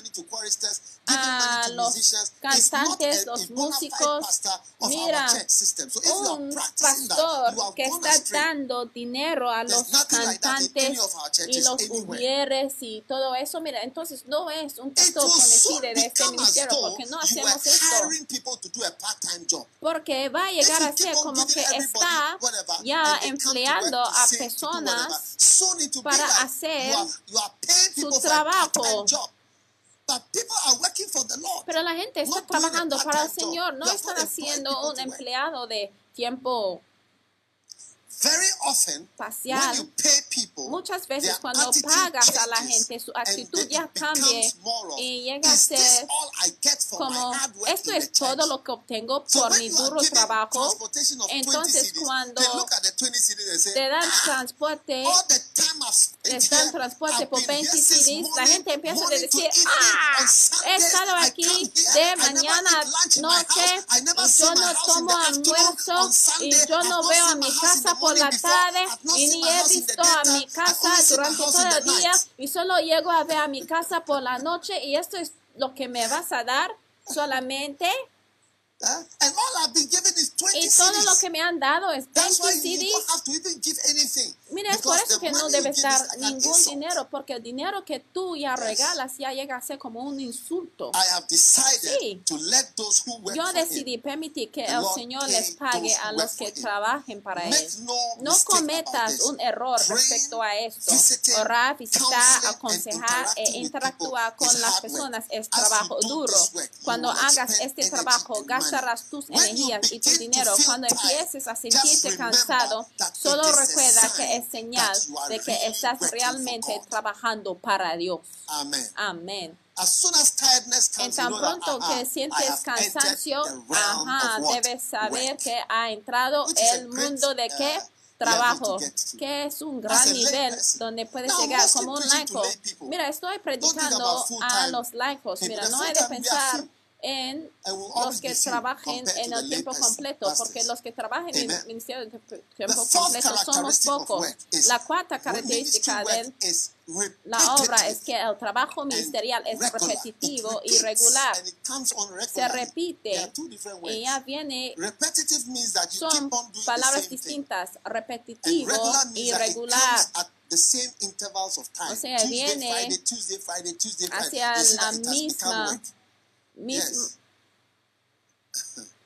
a los cantantes, los músicos. Mira, Un pastor que está dando dinero a los cantantes y los hubieres y todo eso, mira, entonces no es un pastor soon conocido de este ministerio. Porque no hacemos esto. Porque va a llegar a ser como que está ya empleando a personas para like hacer su trabajo. Pero la gente está trabajando para el. Señor, no están haciendo un empleado de tiempo Very often, parcial. when you pay people, Muchas veces cuando pagas a la gente, su actitud ya cambia y llega a "Is this ser como esto es todo church?" lo que obtengo So por when mi duro trabajo. transportation of 20 Entonces cuando they look at the 20 CDs and say, te dan "Ah, transporte, les dan transporte por been 20 here since CDs, la gente empieza a decir, ah, he estado aquí de mañana noche y yo no tomo almuerzo y yo no veo a mi casa the por la tarde y ni he visto a mi casa durante todo el día y solo llego a ver a mi casa por la noche y esto es lo que me vas a dar solamente Eh? And all I've been given is 20 y todo lo que me han dado es 20 That's why you CDs. don't have to even give anything. Mira, es por eso que no like an ningún dinero, porque el dinero que tú ya regalas ya llega a ser como un insulto. I have decided Sí. to let those who work Yo decidí permitir que el Señor les pague a los que trabajen para Él. no cometas un error respecto a esto. Orar, visitar, aconsejar e interactuar con las personas es trabajo duro. Cuando hagas este trabajo, gastarás tus energías y tu dinero. Cuando empieces a sentirte cansado, solo recuerda que es señal you are de que estás realmente trabajando para Dios. Amén. En tan pronto aha, que I sientes cansancio, ajá, debes saber que ha entrado el mundo de qué uh, trabajo, get to. que es un gran nivel donde puedes llegar como un laico. Mira, estoy predicando a los laicos. Mira, no hay de pensar. En los que trabajen en el tiempo completo, porque los que trabajan en el ministerio de tiempo completo somos pocos. La cuarta característica de la obra es que el trabajo and ministerial es repetitivo It y regular. Se repite y ya viene Repetitive means that you son keep on doing palabras distintas, repetitivo y regular. the same intervals of time. O sea, Tuesday, viene Friday, Tuesday, Friday, Tuesday, Friday. hacia la misma- work. Mis- Yes.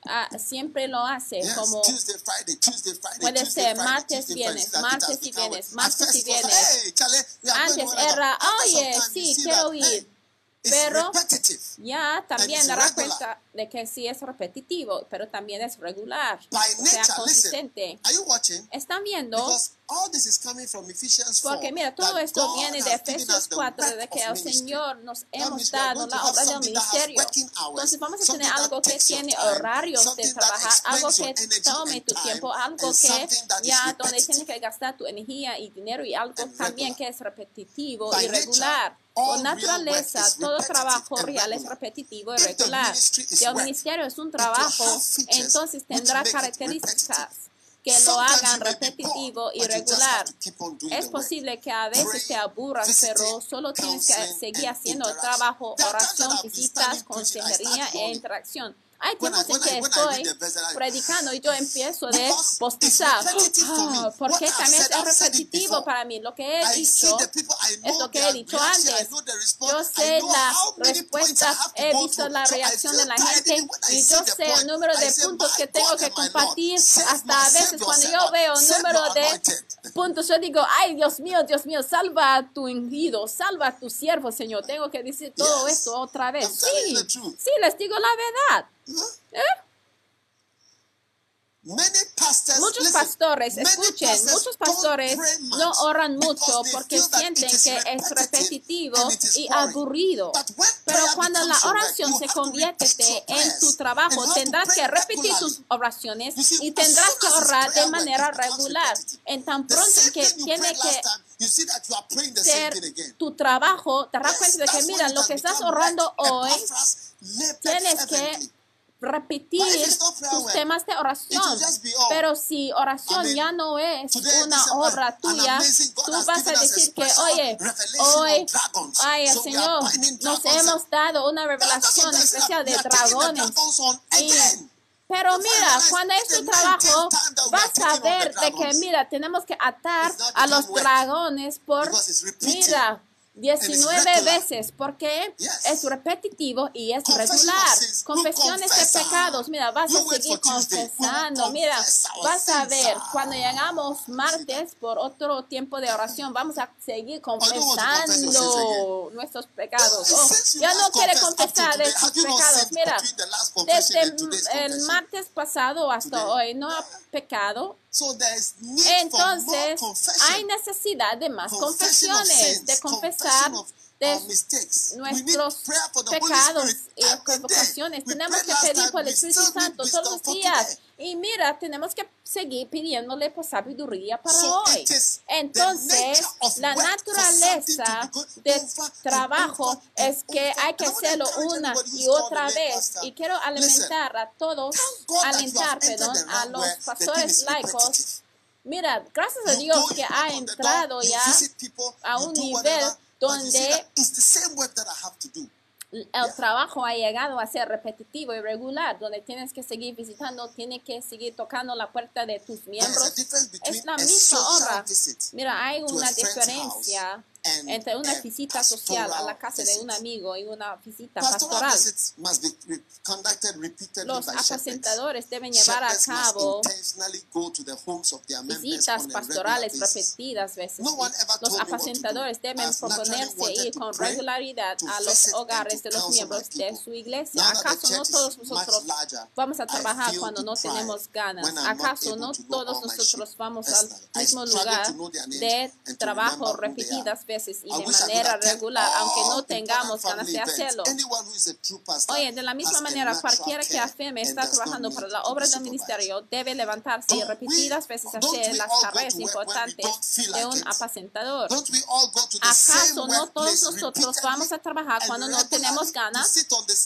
ah, siempre lo hace Yes, como Tuesday, Friday, Tuesday, Friday, Puede Tuesday, ser martes, viernes, martes y viernes, martes y viernes. antes era, oye, sí, quiero ir, pero ya también it's dará regular. cuenta de que sí es repetitivo, pero también es regular, By o sea, nature, consistente. ¿Están viendo? Because all this is coming from Ephesians 4. Porque mira, todo esto God viene de Efesios us the 4, work de que el. Señor nos hemos dado la obra del ministerio. Entonces vamos a tener algo que tiene horarios de trabajar, algo que tome tu tiempo, algo que ya donde tienes que gastar tu energía y dinero y algo también que es repetitivo y regular. Por naturaleza, todo trabajo real es repetitivo y regular. Si el ministerio es un trabajo, entonces tendrá características que lo hagan repetitivo y regular. Es posible que a veces te aburras, pero solo tienes que seguir haciendo el trabajo, oración, visitas, consejería e interacción. Hay tiempos en que estoy predicando y yo empiezo de for me. Ah, porque también es repetitivo para mí. Lo que he dicho es lo que he dicho antes. Yo sé I know la how many points I respuesta, have to he visto la reacción de la gente y yo sé el número de puntos "My que tengo que compartir hasta a veces cuando yo veo save número de anointed." puntos, yo digo, ay Dios mío, Dios mío, salva a tu ungido, salva a tu siervo, Señor. Tengo que decir todo esto otra vez. Sí, sí, les digo la verdad. ¿Eh? Many pastors, Muchos pastores, escuchen, pastors muchos pastores no oran mucho porque sienten que es repetitivo y aburrido. Pero cuando la oración se convierte en tu trabajo, tendrás que repetir tus oraciones y tendrás que orar de manera regular. En tan pronto que tiene que ser tu trabajo, te das Yes, cuenta de que mira, lo que estás orando hoy tienes que. Repetir tus temas de oración. Pero si oración ya no es una obra tuya, tú vas a decir que, oye, hoy, ay, Señor nos hemos dado una revelación especial de dragones. Y-. Pero mira, cuando es tu 19th trabajo, vas a ver de que, mira, tenemos que atar a los dragones por, mira, 19 regular. veces, porque es repetitivo y es regular. Confesiones de pecados, mira, vas a seguir confesando, mira, vas a ver, ah. cuando llegamos martes por otro tiempo de oración, vamos a seguir confesando nuestros pecados. Oh, ya no quiere confesar de sus pecados, mira, desde el martes pasado hasta hoy no ha pecado. Entonces. Hay necesidad de más confesiones, de confesar de nuestros pecados y equivocaciones. Tenemos que pedir por el Espíritu Santo todos los días. Y mira, tenemos que seguir pidiéndole por sabiduría para hoy. Entonces, la naturaleza de trabajo es que hay que hacerlo una y otra vez. Y quiero alimentar a todos, alentar, perdón, a los pastores laicos. Mira, gracias a Dios que ha entrado ya a un nivel donde that it's the same work that I have to do. el trabajo ha llegado a ser repetitivo y regular, donde tienes que seguir visitando, tienes que seguir tocando la puerta de tus miembros. Es la misma obra. Mira, hay una diferencia entre una visita social a la casa de un amigo y una visita Pastoral pastoral. visits must be re- conducted repeatedly Los apacentadores deben llevar a cabo visitas pastorales repetidas veces. Los apacentadores deben proponerse ir con regularidad a los hogares de los miembros de su iglesia. ¿Acaso no todos nosotros vamos a trabajar cuando no tenemos ganas? ¿Acaso no todos nosotros vamos al mismo lugar de trabajo repetidas veces y I de manera regular, aunque no tengamos ganas de hacerlo? Oye, de la misma manera, cualquiera que afirme está trabajando para la obra del ministerio debe levantarse y repetidas veces hacer las tareas importantes de un apacentador. ¿Acaso no todos nosotros vamos a trabajar and cuando no tenemos ganas?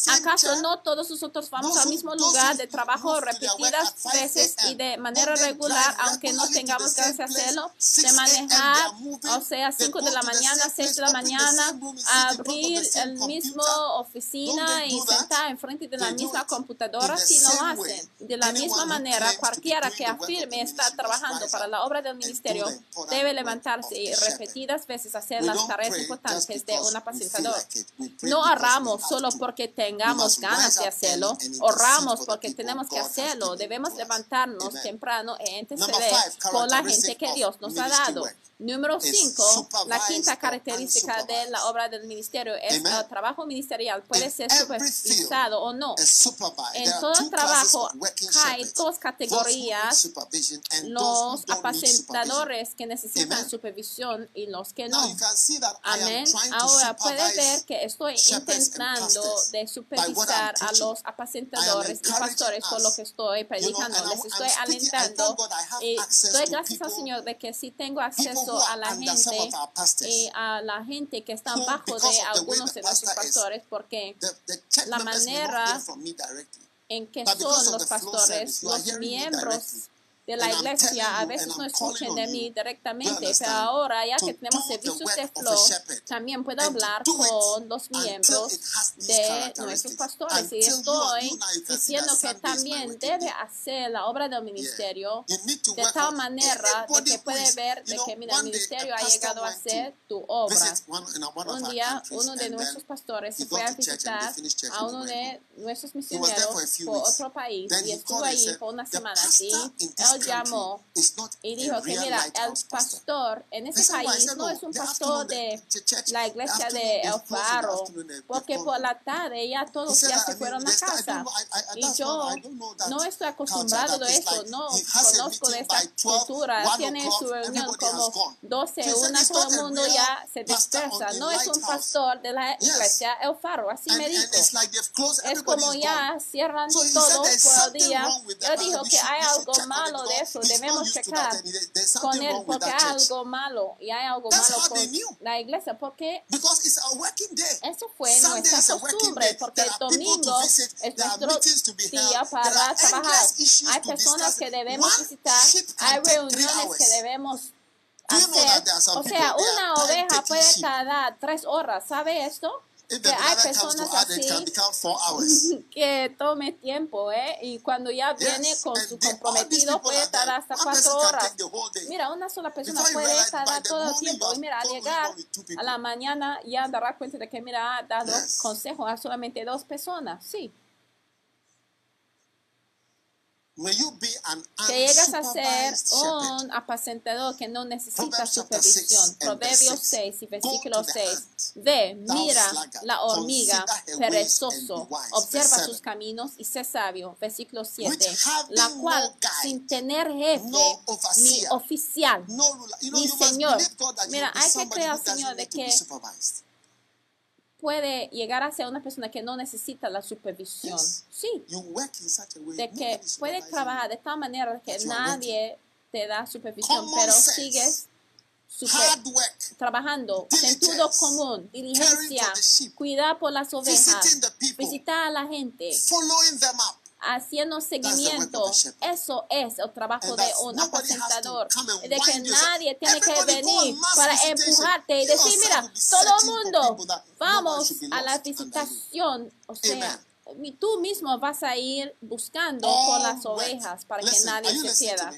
¿Acaso no todos nosotros vamos al mismo lugar de trabajo repetidas at 5 veces y de manera regular, aunque no tengamos ganas de hacerlo? 6 De manejar, o sea, they 5 go de la the mañana, same 6 de la the mañana, the abrir el mismo oficina y sentar enfrente de la misma computadora, si lo hacen. De la misma manera, cualquiera que afirme estar trabajando para la obra del ministerio debe levantarse y repetidas veces hacer las tareas importantes de un apacentador. No oramos solo porque tengamos ganas de hacerlo, oramos porque tenemos que hacerlo, debemos levantarnos temprano e interceder por la gente que Dios nos ha dado. Número is 5, la quinta or característica de la obra del ministerio es Amen. el trabajo ministerial puede In ser supervisado o no. En todo trabajo hay dos categorías, los apacentadores que necesitan Amen. supervisión y los que no. Amén. Ahora puede ver que estoy intentando de supervisar a los apacentadores y pastores por lo que estoy predicando. Les estoy alentando y doy gracias al Señor de que sí tengo acceso a la gente a la gente que están who, bajo de algunos de nuestros pastores porque la manera en que son los pastores, los miembros. De la iglesia a veces no escuchen de mí directamente, pero ahora ya que tenemos servicios de flow, también puedo hablar con los miembros de nuestros pastores. Y estoy diciendo que también debe hacer la obra del ministerio de tal manera de que puede ver de que mira, el ministerio ha llegado a ser tu obra. Un día uno de nuestros pastores se fue a visitar a uno de nuestros misioneros por otro país y estuvo said, por unas "The semanas y él llamó y a dijo que mira, el pastor. en I país no es un pastor de la iglesia de El Faro, porque por la tarde ya todos ya se fueron a casa. Y yo no estoy acostumbrado esto, like, no a conozco de esta by 12, cultura. 1 Tiene su reunión como gone. 12, So he said, una, "It's todo el a mundo ya se dispersa. a No es un lighthouse." pastor de la iglesia El Faro, así me dijo. Es como ya cierran todo por el día. Yo dijo que hay algo malo because eso, debemos checar con él porque hay algo malo y hay algo That's malo con la iglesia porque eso fue Sunday nuestra costumbre porque el domingo visit. es nuestro día para trabajar. Hay personas que debemos visitar, hay reuniones que debemos hacer. O sea, una oveja puede tardar tres horas, ¿sabe esto? Que hay personas así <laughs> que tome tiempo, ¿eh? Y cuando ya viene con su comprometido puede tardar hasta cuatro horas. Mira, una sola persona puede the todo el tiempo. Y mira, al llegar a la mañana ya dará cuenta de que, mira, ha dado consejo a solamente dos personas. Sí. May you be an Que llegas a ser un apacentador que no necesita supervisión. Proverbios six. 6 y versículo to the 6. ant, Ve, mira la hormiga perezoso, observa sus caminos y sé sabio. Versículo 7. Which having La cual, sin tener jefe ni oficial, must Señor. Mira, hay que creer, Señor, de que. Puede llegar a ser una persona que no necesita la supervisión. Yes. Sí, You work in such a way de que puedes trabajar de tal manera que nadie te da supervisión, Common pero sense. sigues you. super- Hard work, trabajando, sentido común, diligencia, cuidar por las ovejas, visitar a la gente, following them up. Haciendo seguimiento. Eso es el trabajo de un apacentador. De que nadie tiene que venir para empujarte y decir, mira, todo el mundo, vamos a la visitación. O sea, tú mismo vas a ir buscando por las ovejas para que nadie se pierda.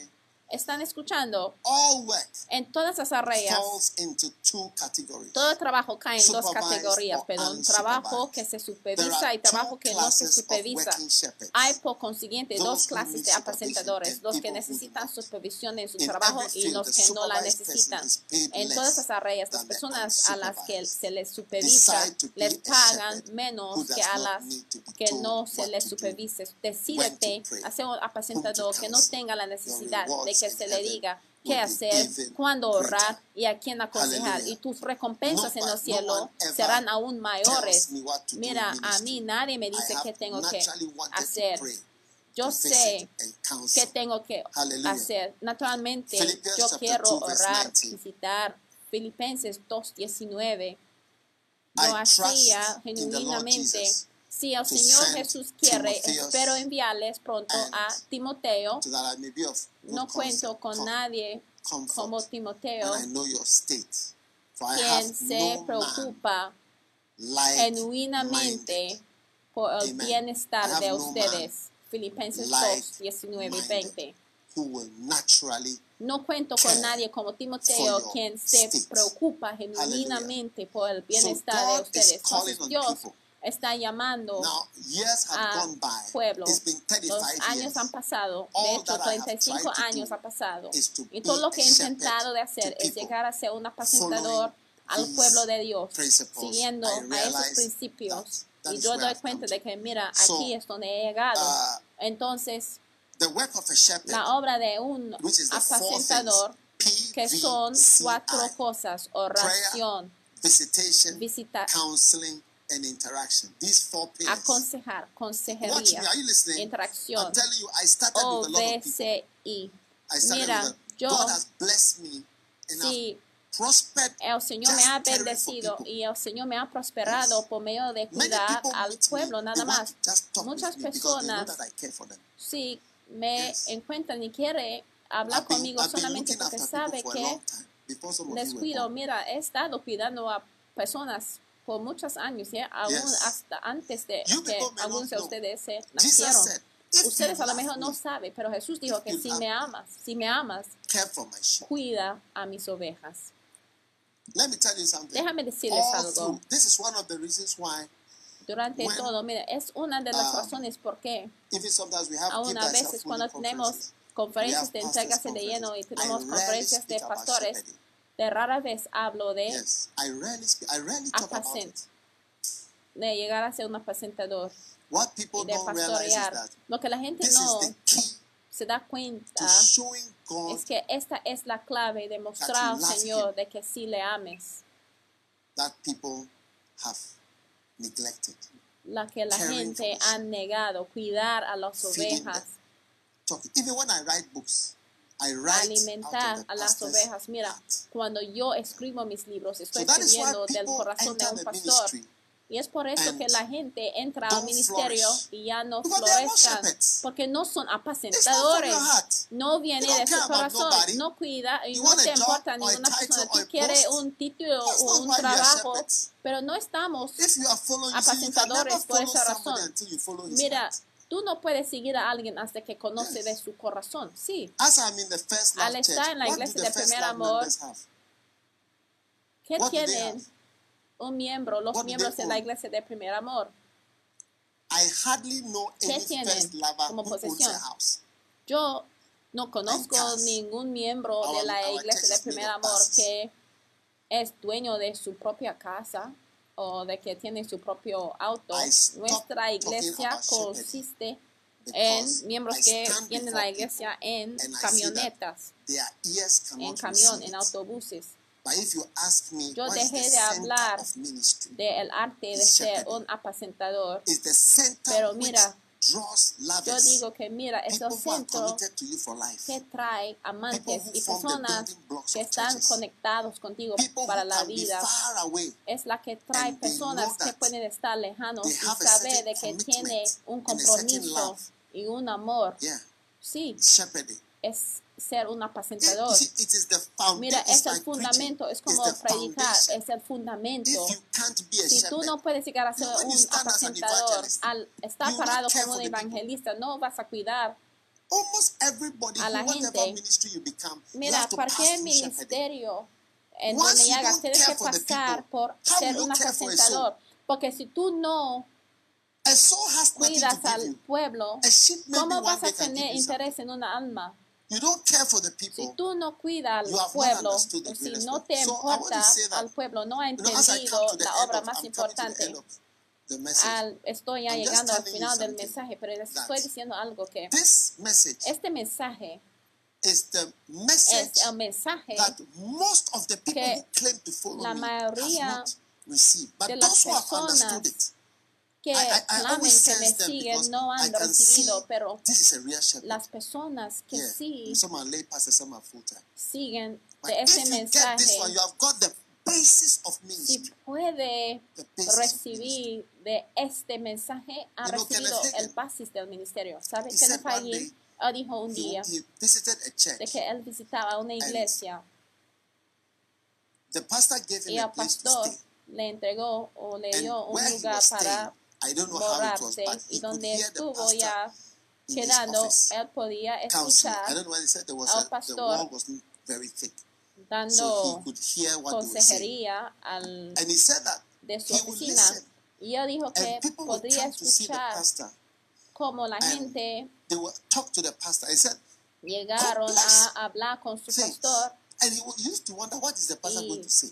Están escuchando All work en todas las arreas. falls into two categories. Todo trabajo cae en dos categorías, unsupervised. trabajo que se supervisa y trabajo que no se supervisa. Hay por consiguiente dos clases de apacentadores, los que necesitan supervisión en su trabajo y los que no la necesitan. En todas esas áreas, las personas a las que se les supervisa les pagan menos que a las que no se les supervise. Decídete a ser un apacentador que no tenga la necesidad de que se le heaven diga qué hacer, cuándo orar y a quién aconsejar. Y tus recompensas en one ever serán aún mayores. Mira, a mí nadie me dice qué tengo que hacer. Yo sé qué tengo que hacer. Naturalmente, yo quiero 2, verse orar, 19. visitar Filipenses 2.19. I Yo trust hacía genuinamente. Si el Señor Jesús quiere, espero enviarles pronto a Timoteo. so that I may be of good No cuento con nadie como Timoteo, quien se preocupa genuinamente por el bienestar de ustedes. Filipenses 2, like 19 y minded. 20. who will naturally No cuento con nadie como Timoteo, quien se preocupa genuinamente por el bienestar de ustedes. Entonces Dios. Está llamando Now, years have a gone by. pueblo. It's been Los 35 años years. han pasado, de hecho that I have 35 tried to años ha pasado. Y todo lo que he intentado de hacer es llegar a ser un apacentador al pueblo de Dios, siguiendo a esos principios. that- that Y yo doy cuenta de que, mira, So, aquí es donde he llegado. uh, Entonces, The work of a shepherd, la obra de un apacentador, things, que son cuatro cosas, oración, visitation, visitar, counseling, and interaction. These four pillars. aconsejar, Watch consejería, me, are you listening? interacción, I'm telling you, I started with a lot of people. I started Mira, with a, yo- God has blessed me and prospered el Señor me ha bendecido y el Señor me ha prosperado Yes. por medio de cuidar al pueblo nada más. Muchas personas si me Yes. encuentran y quiere hablar I've conmigo been solamente porque sabe que long time. Before some of les you were cuido. born. Mira, he estado cuidando a personas por muchos años, ¿ya? aún Yes. hasta antes de You que algunos de ustedes se nacieron. said, Ustedes a lo mejor no saben, pero Jesús dijo que si me amas, si me amas, cuida a mis ovejas. Let me tell you something. Déjame decirles All algo. through, this is one of the reasons why, Durante When, todo, mira, es una de las um, razones por qué aún a veces cuando tenemos conferencias de entregas de lleno y tenemos conferencias de pastores. De rara vez hablo de, Yes, I rarely speak, I rarely talk about it. de llegar a ser un apacentador What y people de don't realize is pastorear. that Lo que la gente this no is the key se da cuenta es que esta es la clave de mostrar al Señor de que sí le ames, that people have neglected. la que la gente ha negado, cuidar a las ovejas. Even when I write books, alimentar a las ovejas. Mira, cuando yo escribo mis libros, estoy escribiendo del corazón de un pastor. Y es por eso que la gente entra al ministerio y ya no florezcan, porque no son apacentadores. No viene de su corazón, no cuida y no te importa ninguna persona. Tú quieres un título o un trabajo, pero no estamos apacentadores por esa razón. Mira. Tú no puedes seguir a alguien hasta que conoce Yes. de su corazón. Sí. As I'm in the first love Al estar church, en la iglesia de primer amor? ¿Qué tienen un miembro, los What miembros en la iglesia de primer amor? I hardly know ¿Qué any tienen first lover como posesión? house. Yo no conozco ningún miembro de Our- la our iglesia de primer amor que es dueño de su propia casa o de que tiene su propio auto. Nuestra iglesia consiste en miembros que tienen la iglesia en camionetas, en camión, en autobuses. But if you ask me, Yo dejé de hablar del arte de ser un apacentador. Pero mira, Yo digo que mira, es el people who are centro committed to you for life. que trae amantes y personas que están conectados contigo para la vida. Es la que trae personas que pueden estar lejanos y saber de que tiene un compromiso y un amor. Sí, es ser un apacentador. Mira, es el fundamento, es como predicar, es el fundamento. Si tú no puedes llegar a ser un apacentador, al estar parado como un evangelista, no vas a cuidar almost everybody, a la gente. Mira, cualquier ministerio en donde don't tienes que pasar por ser un apacentador. Porque si tú no cuidas al pueblo, ¿cómo vas a tener interés en una alma? You don't care for the Si people. tú no cuidas al have not pueblo, understood the o si no te So, importa that, al pueblo, no ha entendido la obra of, más importante. Al, estoy ya I'm llegando al final del mensaje, pero les estoy diciendo algo que This message este mensaje is the es message el mensaje that most of the people que who claim to follow la me mayoría have not received. But de las those who have personas understood it, que I, I, clamen que me siguen no han recibido, pero las personas que yeah. sí pastors, siguen But de ese mensaje, one, you have got the basis of si puede recibir de este mensaje, ha You know, recibido Kenneth el basis del ministerio. ¿Sabe? he one Hagin day, él dijo un He, día he a de que él visitaba una iglesia. The pastor gave him y to pastor le entregó o le dio un he lugar para I don't know how it was, morarse but y donde estuvo ya quedando, él podía escuchar al pastor wall wasn't very thick, so dando he could hear what they were saying. consejería al, de su oficina y él dijo que podría escuchar pastor. cómo la gente llegaron a hablar con su pastor and he would- he used to wonder what is the pastor Y going to say.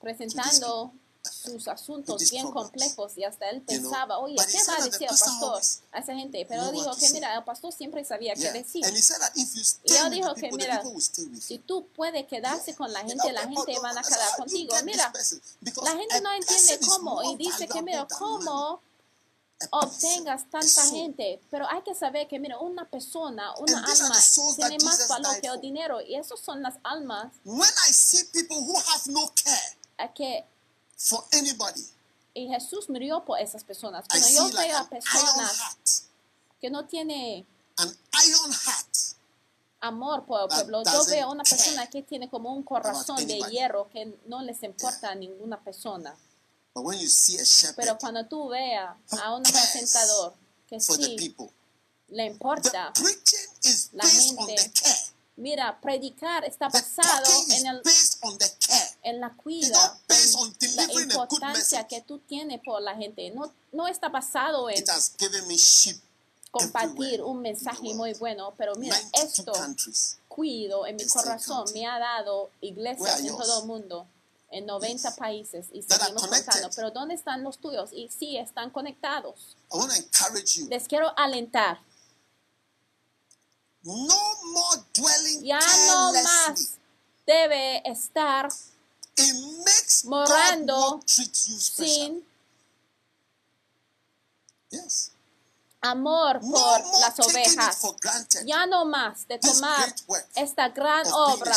presentando sus asuntos bien complejos y hasta él pensaba, oye, ¿qué va a decir el pastor a esa gente? Pero knew dijo que mira, el pastor siempre sabía qué decir. Y él dijo que mira, Si tú puedes quedarse con la gente, know, la people gente don't van a quedar contigo. Mira, la gente no entiende cómo y dice que mira, cómo obtengas tanta gente, pero hay que saber que mira, una persona, una And alma tiene más valor que el dinero y esas son las almas When I see people who have no care a que for anybody, y Jesús murió por esas personas. I Cuando see yo like veo a an iron personas heart, que no tienen an iron heart. amor por el pueblo, yo veo una persona que tiene como un corazón de hierro que no les importa a ninguna persona. But when you see a shepherd Pero cuando tú veas a un presentador que sí le importa, preaching is La based on gente the care. mira, predicar está basado en, el, en la cuida, la importancia que tú tienes por la gente. No, no está basado en compartir un mensaje muy bueno, pero mira, 92 esto cuido en mi corazón me ha dado iglesias en todo el mundo, en 90 Yes. países y seguimos contando. Pero ¿dónde están los tuyos? Y sí, están conectados. I want to encourage you. Les quiero alentar. No more dwelling Ya no más debe estar morando sin Yes. amor por las ovejas. for granted. Ya no más de tomar esta gran obra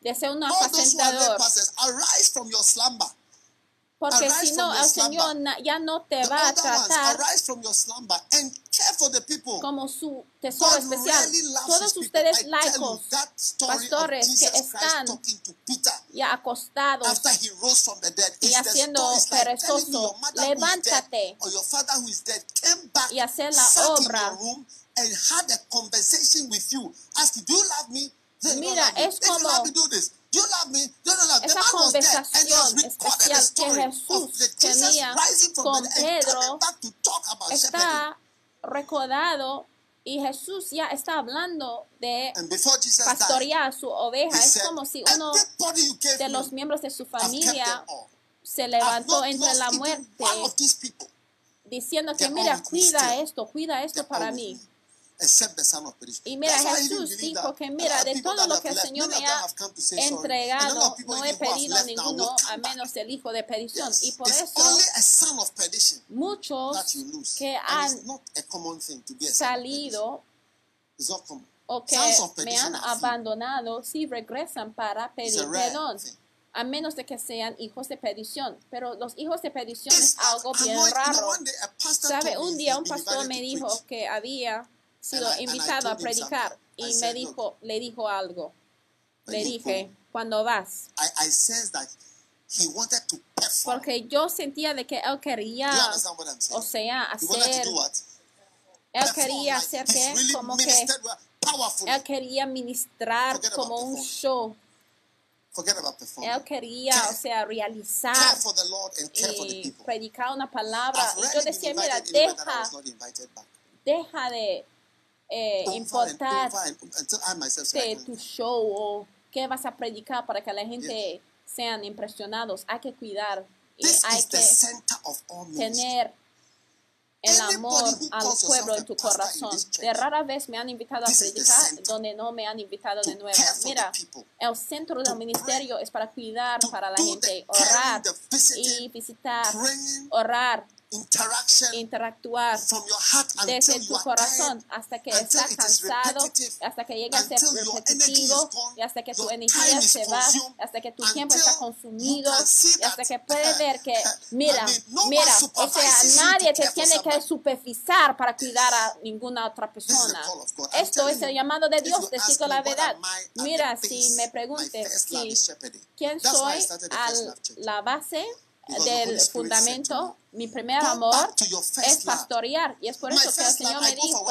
de ser un apacentador. pastors, arise from your slumber. Porque arise si no, from your el Señor ya no te va a tratar arise from your slumber and care for the people. como su tesoro especial. Todos ustedes laicos, that story of pastores que Jesus Christ están talking to Peter ya acostados after he rose from the dead. y haciendo perezoso, your mother who is dead levántate y hacer la obra. your room and a you. Love me? You don't love me. esa man was dead. And he has conversación especial que story Jesús of the Jesus tenía rising from con the dead and Pedro está recordado y Jesús ya está hablando de pastorear su oveja. Es como si uno de los miembros de su familia se levantó entre la muerte one of these people. diciendo que mira, cuida esto, cuida esto para mí. Me, Except the son of perdition. Y mira, Jesús dijo que mira, de todo lo que el Señor me ha entregado, no he pedido ninguno a menos el hijo de perdición. Y por eso muchos que han salido o que me han abandonado si regresan para pedir perdón. A menos de que sean hijos de perdición. Pero los hijos de perdición es algo bien raro. ¿Sabe? Un día un pastor me dijo que había sido And and invitado a predicar. Y me dijo, le dijo algo. Le dije, cuando vas, I, I sensed that he wanted to perform. porque yo sentía de que él quería, o sea, hacer, él quería hacer que como que él quería ministrar como un show. Él quería, o sea, realizar y predicar una palabra. Y yo decía, mira, deja, deja de eh, importar de tu show o qué vas a predicar para que la gente sean impresionados. Hay que cuidar y This hay que tener el amor al pueblo en tu corazón. De rara vez me han invitado a predicar donde no me han invitado de nuevo. Mira, el centro del ministerio es para cuidar para la gente, orar y visitar, orar, interactuar desde tu corazón hasta que until está it is cansado, hasta que llegue a ser repetitivo y hasta que tu energía se va, hasta que tu tiempo está consumido y hasta que puedes ver que, uh, mira, mira, o sea, nadie te tiene que supervisar para cuidar a ninguna otra persona. Esto es el llamado de Dios, me la verdad. Mira, si me preguntes si quién soy a la base del fundamento, mi primer amor es pastorear. Y es por eso que el Señor me dijo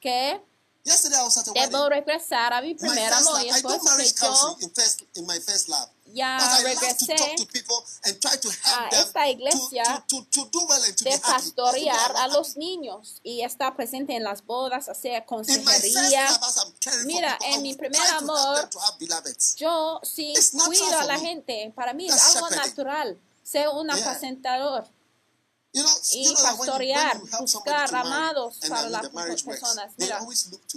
que Yesterday I was at a debo wedding. regresar a mi primer amor. Y es por eso que yo ya regresé a esta iglesia de pastorear a los niños y está presente en las bodas, hacer consejería. Mira, en mi primer amor. Yo sí cuido a la gente. Para mí es algo natural ser un apacentador You know, y pastorear, buscar amados para las personas. Mira,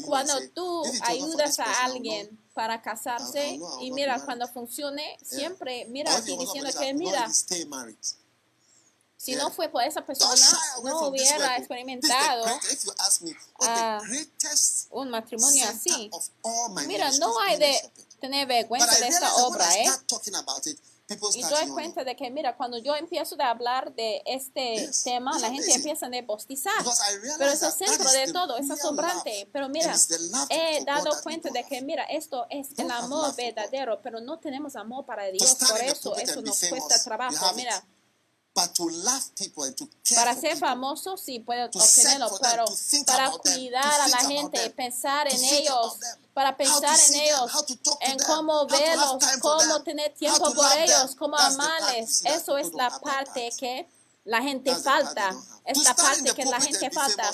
cuando tú ayudas a alguien para casarse y mira, cuando funcione, siempre mira aquí diciendo que mira, married. si no fue por esa persona, no hubiera experimentado greatest un matrimonio así. Mira, no hay de tener vergüenza de esta obra, ¿eh? Y doy cuenta de que, mira, cuando yo empiezo a hablar de este Yes, tema, la gente empieza a bostizar. Pero es el centro de todo, es asombrante. Pero mira, he dado cuenta de que, mira, esto es el amor verdadero, pero no tenemos amor para Dios. Por eso, eso nos cuesta trabajo. Mira, But to love people and to care para ser famoso sí puedo To search obtenerlo, for them, pero to think para pensar en ellos, en cómo verlos, cómo tener tiempo por ellos, cómo amarles. Eso es la parte que la gente falta. Es la parte que la gente falta.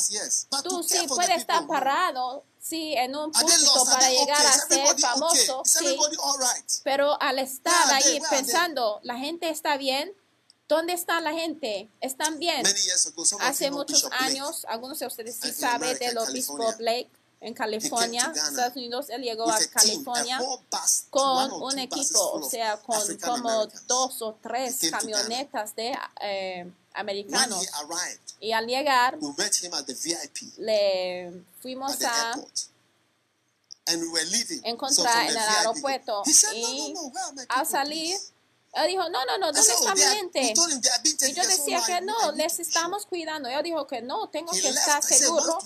Tú sí puedes estar parado sí, en un público para llegar a ser famoso, okay? sí, right? pero al estar ahí pensando, la gente está bien, ¿dónde está la gente? ¿Están bien? Hace muchos años, algunos de ustedes sí saben del obispo Blake en California, Estados Unidos, él llegó a California con un equipo, o sea, con como dos o tres camionetas de eh, americanos. Y al llegar, le fuimos a encontrar en el aeropuerto y al salir, él dijo, no, no, no, ¿dónde está mi gente? Y yo decía que no, les estamos cuidando. Él dijo que no, tengo que estar seguro.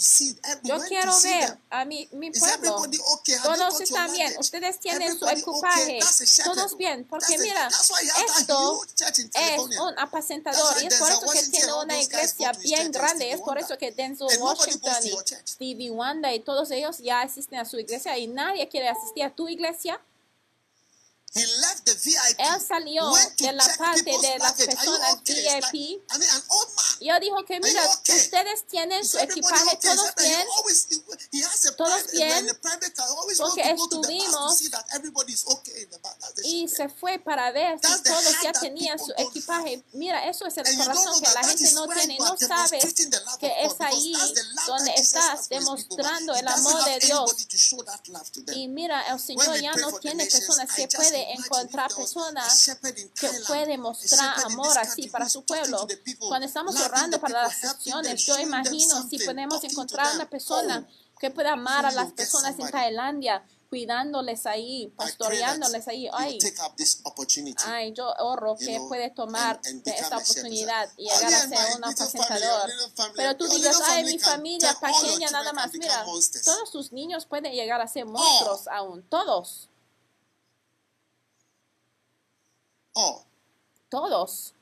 Yo quiero ver a mi, mi pueblo. Todos están bien, ustedes tienen su equipaje, todos bien. Porque mira, esto es un apacentador y es por eso que tiene una iglesia bien grande. Es por eso que Denzel Washington y Stevie Wonder y todos ellos ya asisten a su iglesia y nadie quiere asistir a tu iglesia él salió de la parte de las personas VIP. Y él dijo que, mira, ustedes tienen su equipaje todos bien. Todos bien. Porque estuvimos y se fue para ver si todos ya tenían su equipaje. Mira, eso es el corazón que la gente no tiene. No sabe que es ahí donde estás demostrando el amor de Dios. Y mira, el Señor ya no tiene personas que pueden encontrar personas que pueden mostrar amor así para su pueblo. Cuando estamos orando para las naciones, yo imagino si podemos encontrar una persona que pueda amar a las personas en Tailandia, cuidándoles ahí, pastoreándoles ahí. Ay, ay yo ahorro que puede tomar esta oportunidad y llegar a ser un presentador. Pero tú digas, ay, mi familia pequeña nada más. Mira, todos sus niños pueden llegar a ser monstruos aún, todos. All. Todos.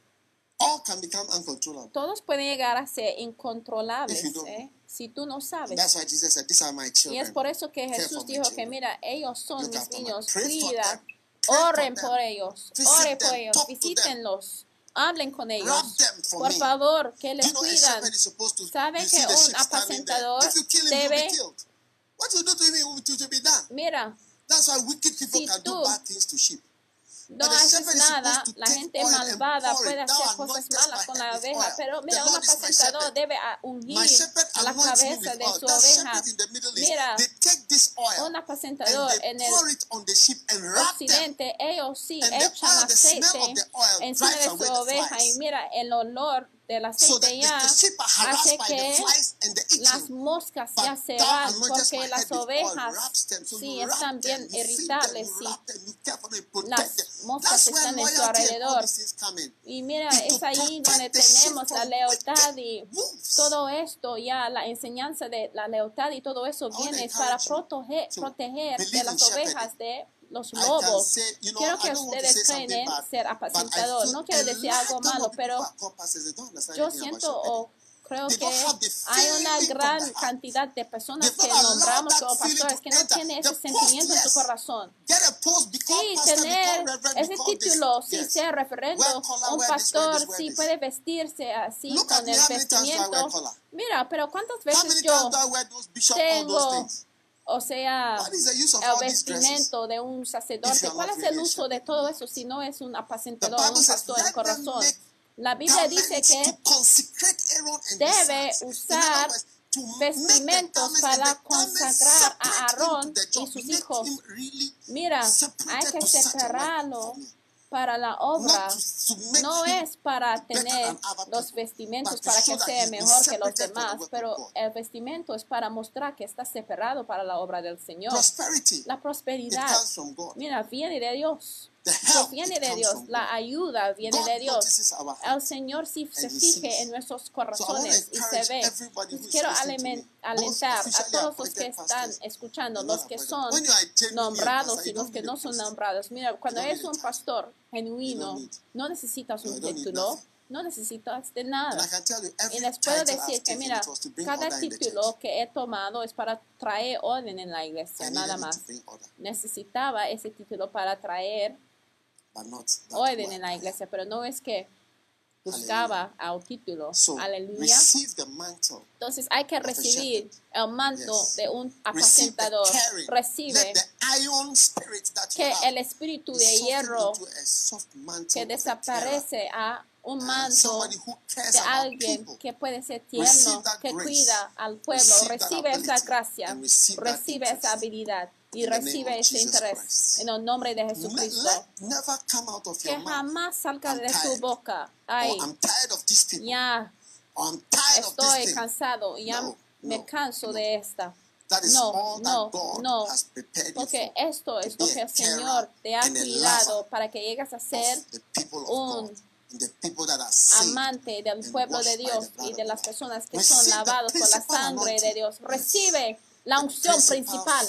All can become uncontrollable. Todos pueden llegar a ser incontrolables ¿eh? si tú no sabes. That's why Jesus said, These are my children. Y es por eso que Jesús dijo que, mira, ellos son Look mis niños, cuida, oren por ellos, oren por ellos, visítenlos. Hablen con ellos. Por favor, que les cuidan. Saben que un apacentador debe... Mira, si tú no haces nada, la gente malvada puede hacer cosas malas con la oveja, pero mira, un apacentador debe unir la cabeza de su oveja. Mira, un apacentador en el occidente, ellos sí echan aceite encima de su oveja. y mira el olor del aceite ya hace que las moscas ya se van porque las ovejas sí están bien irritables y las moscas están en su alrededor. Y mira, es ahí donde tenemos la lealtad y todo esto, ya la enseñanza de la lealtad y todo eso viene para proteger, proteger de las ovejas de los lobos. Quiero que ustedes creen ser apacentador. No quiero decir algo malo, pero yo siento o creo que hay una gran cantidad de personas que nombramos como pastores que no tienen ese sentimiento en su corazón. Sí, tener ese título, sí, ser referendo, un pastor, sí, puede vestirse así con el vestimiento. Mira, pero ¿cuántas veces yo tengo o sea, el vestimento de un sacerdote. ¿Cuál es el uso de todo eso si no es un apacentador, un pastor, el corazón? La Biblia dice que debe usar vestimentos para consagrar a Aarón y sus hijos. Mira, hay que separarlo para la obra, no es para tener los vestimentos para que sea mejor que los demás, pero el vestimento es para mostrar que está separado para la obra del Señor. La prosperidad, mira, viene de Dios proviene de Dios, la ayuda viene de Dios. El Señor sí se fije en nuestros corazones y se ve. Quiero alentar a todos los que están escuchando, los que son nombrados y los que no son nombrados. Mira, cuando eres un pastor genuino, no necesitas un título no necesitas de nada. Y les puedo decir que, mira, cada título que he tomado es para traer orden en la iglesia, nada más. Necesitaba ese título para traer orden en la iglesia, pero no es que buscaba al título. Aleluya. Entonces hay que recibir el manto de un apacentador. Recibe que el espíritu de hierro que desaparece a un manto de alguien que puede ser tierno, que cuida al pueblo, recibe esa gracia, recibe esa habilidad y recibe ese interés en el nombre de Jesucristo. Que jamás salga de su boca. Or Ay, ya estoy cansado, ya me canso de esta. No, no, no. Porque esto es lo que el Señor te ha cuidado para que llegues a ser un amante del pueblo de Dios y de las personas que son lavados por la sangre de. Dios. Recibe la unción principal.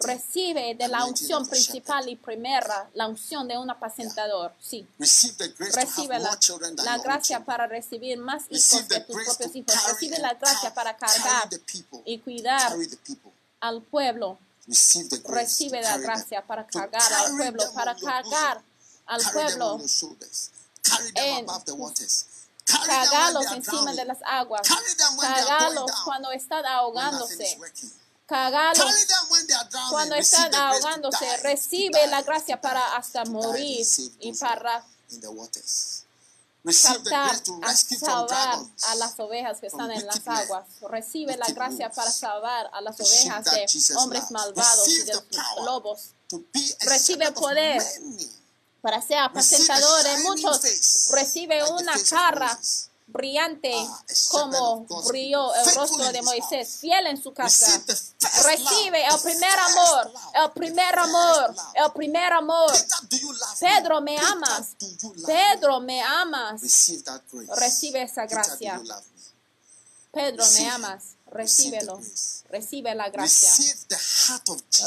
Recibe de la unción principal y primera, la unción de un apacentador. Sí. Recibe la, la gracia para recibir más hijos the tus propios hijos. Recibe la gracia para cargar y cuidar al pueblo. Recibe la gracia para cargar al pueblo, para cargar al pueblo, en are encima de las aguas, down. cuando están ahogándose, drowning. cuando están ahogándose, recibe la gracia para hasta morir y para saltar a salvar a las ovejas que están en las aguas. Recibe la gracia para salvar a las ovejas de hombres malvados y de lobos. Recibe poder. Para ser shining muchos. face, Recibe like the una cara brillante Ah, como brilló el rostro de Moisés, fiel en su casa. Recibe el primer amor, el primer amor, el primer amor. Pedro, me? amas. Pedro, me amas. me? Receive that grace. Recibe esa gracia. Pedro, me amas. Recíbelo. Recibe la gracia.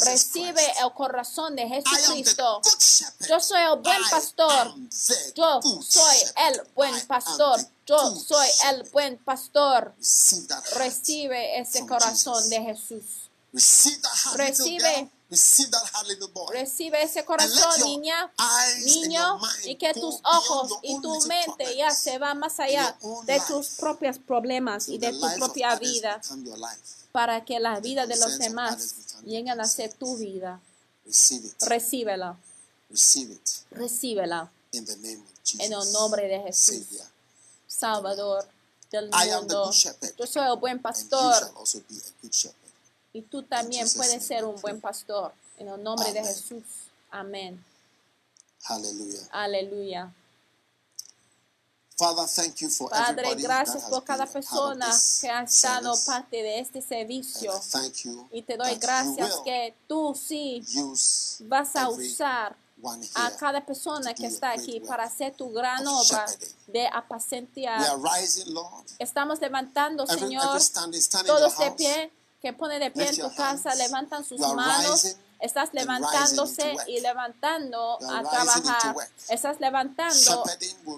Recibe el corazón de Jesucristo. Yo soy el buen pastor. Yo soy el buen pastor. Yo soy el buen pastor. Recibe ese corazón de Jesús. Recibe. Receive that heart, little boy. Recibe ese corazón, niña, niño, y que tus ojos y tu mente ya se va más allá de tus propios problemas y de tu propia vida para que la vida de los demás lleguen a ser tu vida. Recíbela, recíbela. En el nombre de Jesús. Salvador del mundo. Yo soy el buen pastor y tú también puedes ser un buen pastor en el nombre de Amen. Jesús. Amén. Hallelujah. Aleluya. Father, thank you for Padre, gracias por cada persona que ha estado parte de este servicio. Thank you Y te doy gracias que tú sí vas a usar a cada persona que está aquí para hacer tu gran obra de apacentear. Estamos levantando, Señor, every standing, standing in todos de pie, que pone de pie en tu casa, levantan sus manos. Estás levantándose y levantando a trabajar. Estás levantando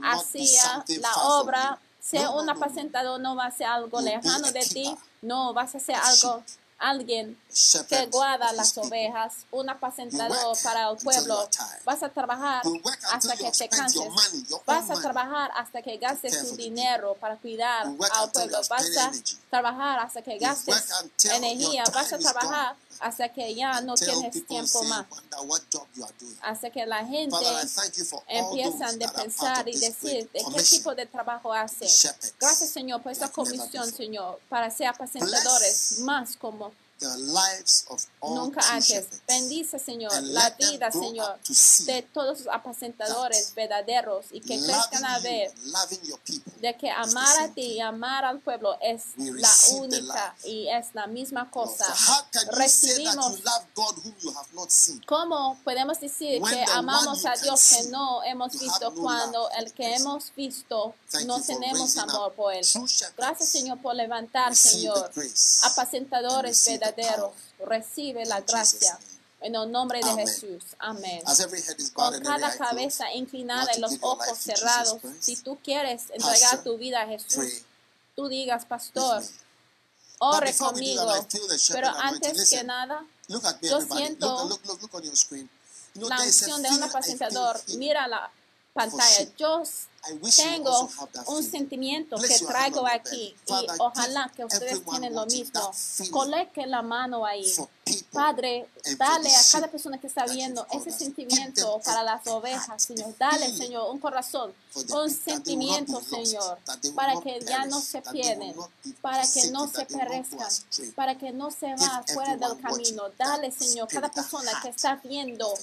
hacia la obra. no, un apacentador no va a ser algo lejano de ti. No, vas a A algo. Alguien que guarda las ovejas, un apacentador para el pueblo. Vas a trabajar hasta que te canses. Vas a trabajar hasta que gastes tu dinero para cuidar al pueblo. Vas a trabajar hasta que gastes energía. Vas a trabajar. Hasta que ya no tienes tiempo más. Hasta que la gente empiezan de pensar y decir de qué tipo de trabajo hace. Gracias, Señor, por esta comisión. Señor, para ser apacentadores más como The lives of all nunca antes. Bendice, Señor, And la vida, Señor, de todos los apacentadores verdaderos y que crezcan a you, ver people. de que amar a ti y amar al pueblo es la única y es la misma cosa. So Recibimos? ¿Cómo podemos decir que amamos a Dios que no hemos visto no cuando el que hemos visto Thank no tenemos amor por él? Gracias Señor por levantar, Señor, apacentadores and verdaderos. Recibe la gracia en el nombre de Amen. Jesús. Amén. Con cada cabeza inclinada y los ojos cerrados, si tú quieres entregar Pastor, tu vida a Jesús, pray tú digas, pastor, ore conmigo. Pero antes que nada, Look at me, Yo everybody. siento Look, look, look, look on your screen. You know, la unción de un apacentador. Mira la pantalla. Yo tengo un sentimiento que traigo aquí y ojalá que ustedes tienen lo mismo. Coloque la mano ahí. Padre, dale a cada persona que está viendo ese sentimiento para las ovejas, Señor. Dale, Señor, un corazón, un sentimiento, Señor, para que ya no se pierden, para que no se perezcan, para que no se va fuera del camino. Dale, Señor, cada persona que está viendo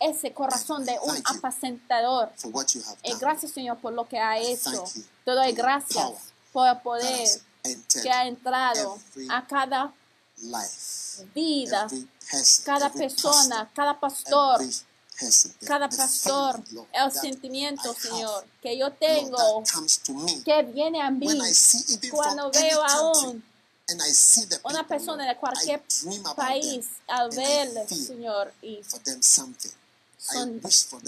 ese corazón de un apacentador. Y done. gracias, Señor, por lo que ha hecho. Te doy gracias por el poder que ha entrado a cada vida, cada persona, cada pastor, cada pastor, el sentimiento, Señor, que yo tengo, que viene a mí cuando veo aún una persona de cualquier país al verle, Señor, y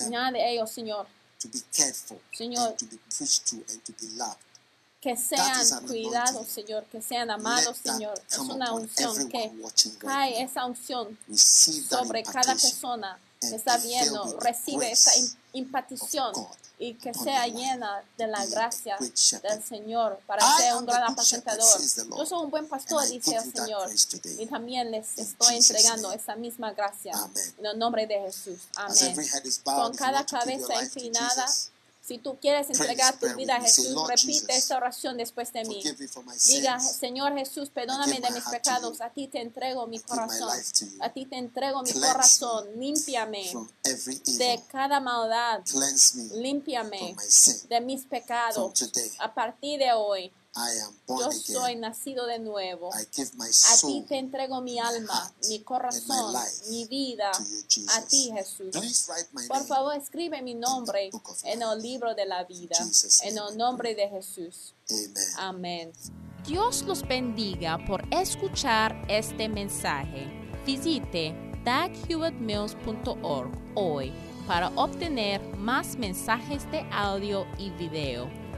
nada de ellos, Señor, to be cared for Señor, to be preached to and to be loved. que sean an cuidados. Señor, que sean amados, Señor. Es una unción que cae esa unción sobre cada persona que está viendo, recibe esa grace im- impartición God. y que sea llena de la gracia del Señor para ser un gran apacentador. Yo soy un buen pastor, dice el Señor, y también les estoy entregando esa misma gracia. En el nombre de Jesús. Amén. Con cada cabeza inclinada, si tú quieres entregar tu vida a Jesús, repite esta oración después de mí. Diga. Señor Jesús, perdóname de mis pecados. A ti te entrego mi corazón. A ti te entrego mi corazón. Límpiame de cada maldad. Límpiame de mis pecados. A partir de hoy, I am born yo again. soy nacido de nuevo. I give my A ti te entrego mi alma, heart, mi corazón, life mi vida. you. A ti, Jesús. Por favor, escribe mi nombre en el libro de la vida. Jesus' En el nombre de Jesús. Amen. Amén. Dios los bendiga por escuchar este mensaje. Visite daghewittmills.org hoy para obtener más mensajes de audio y video,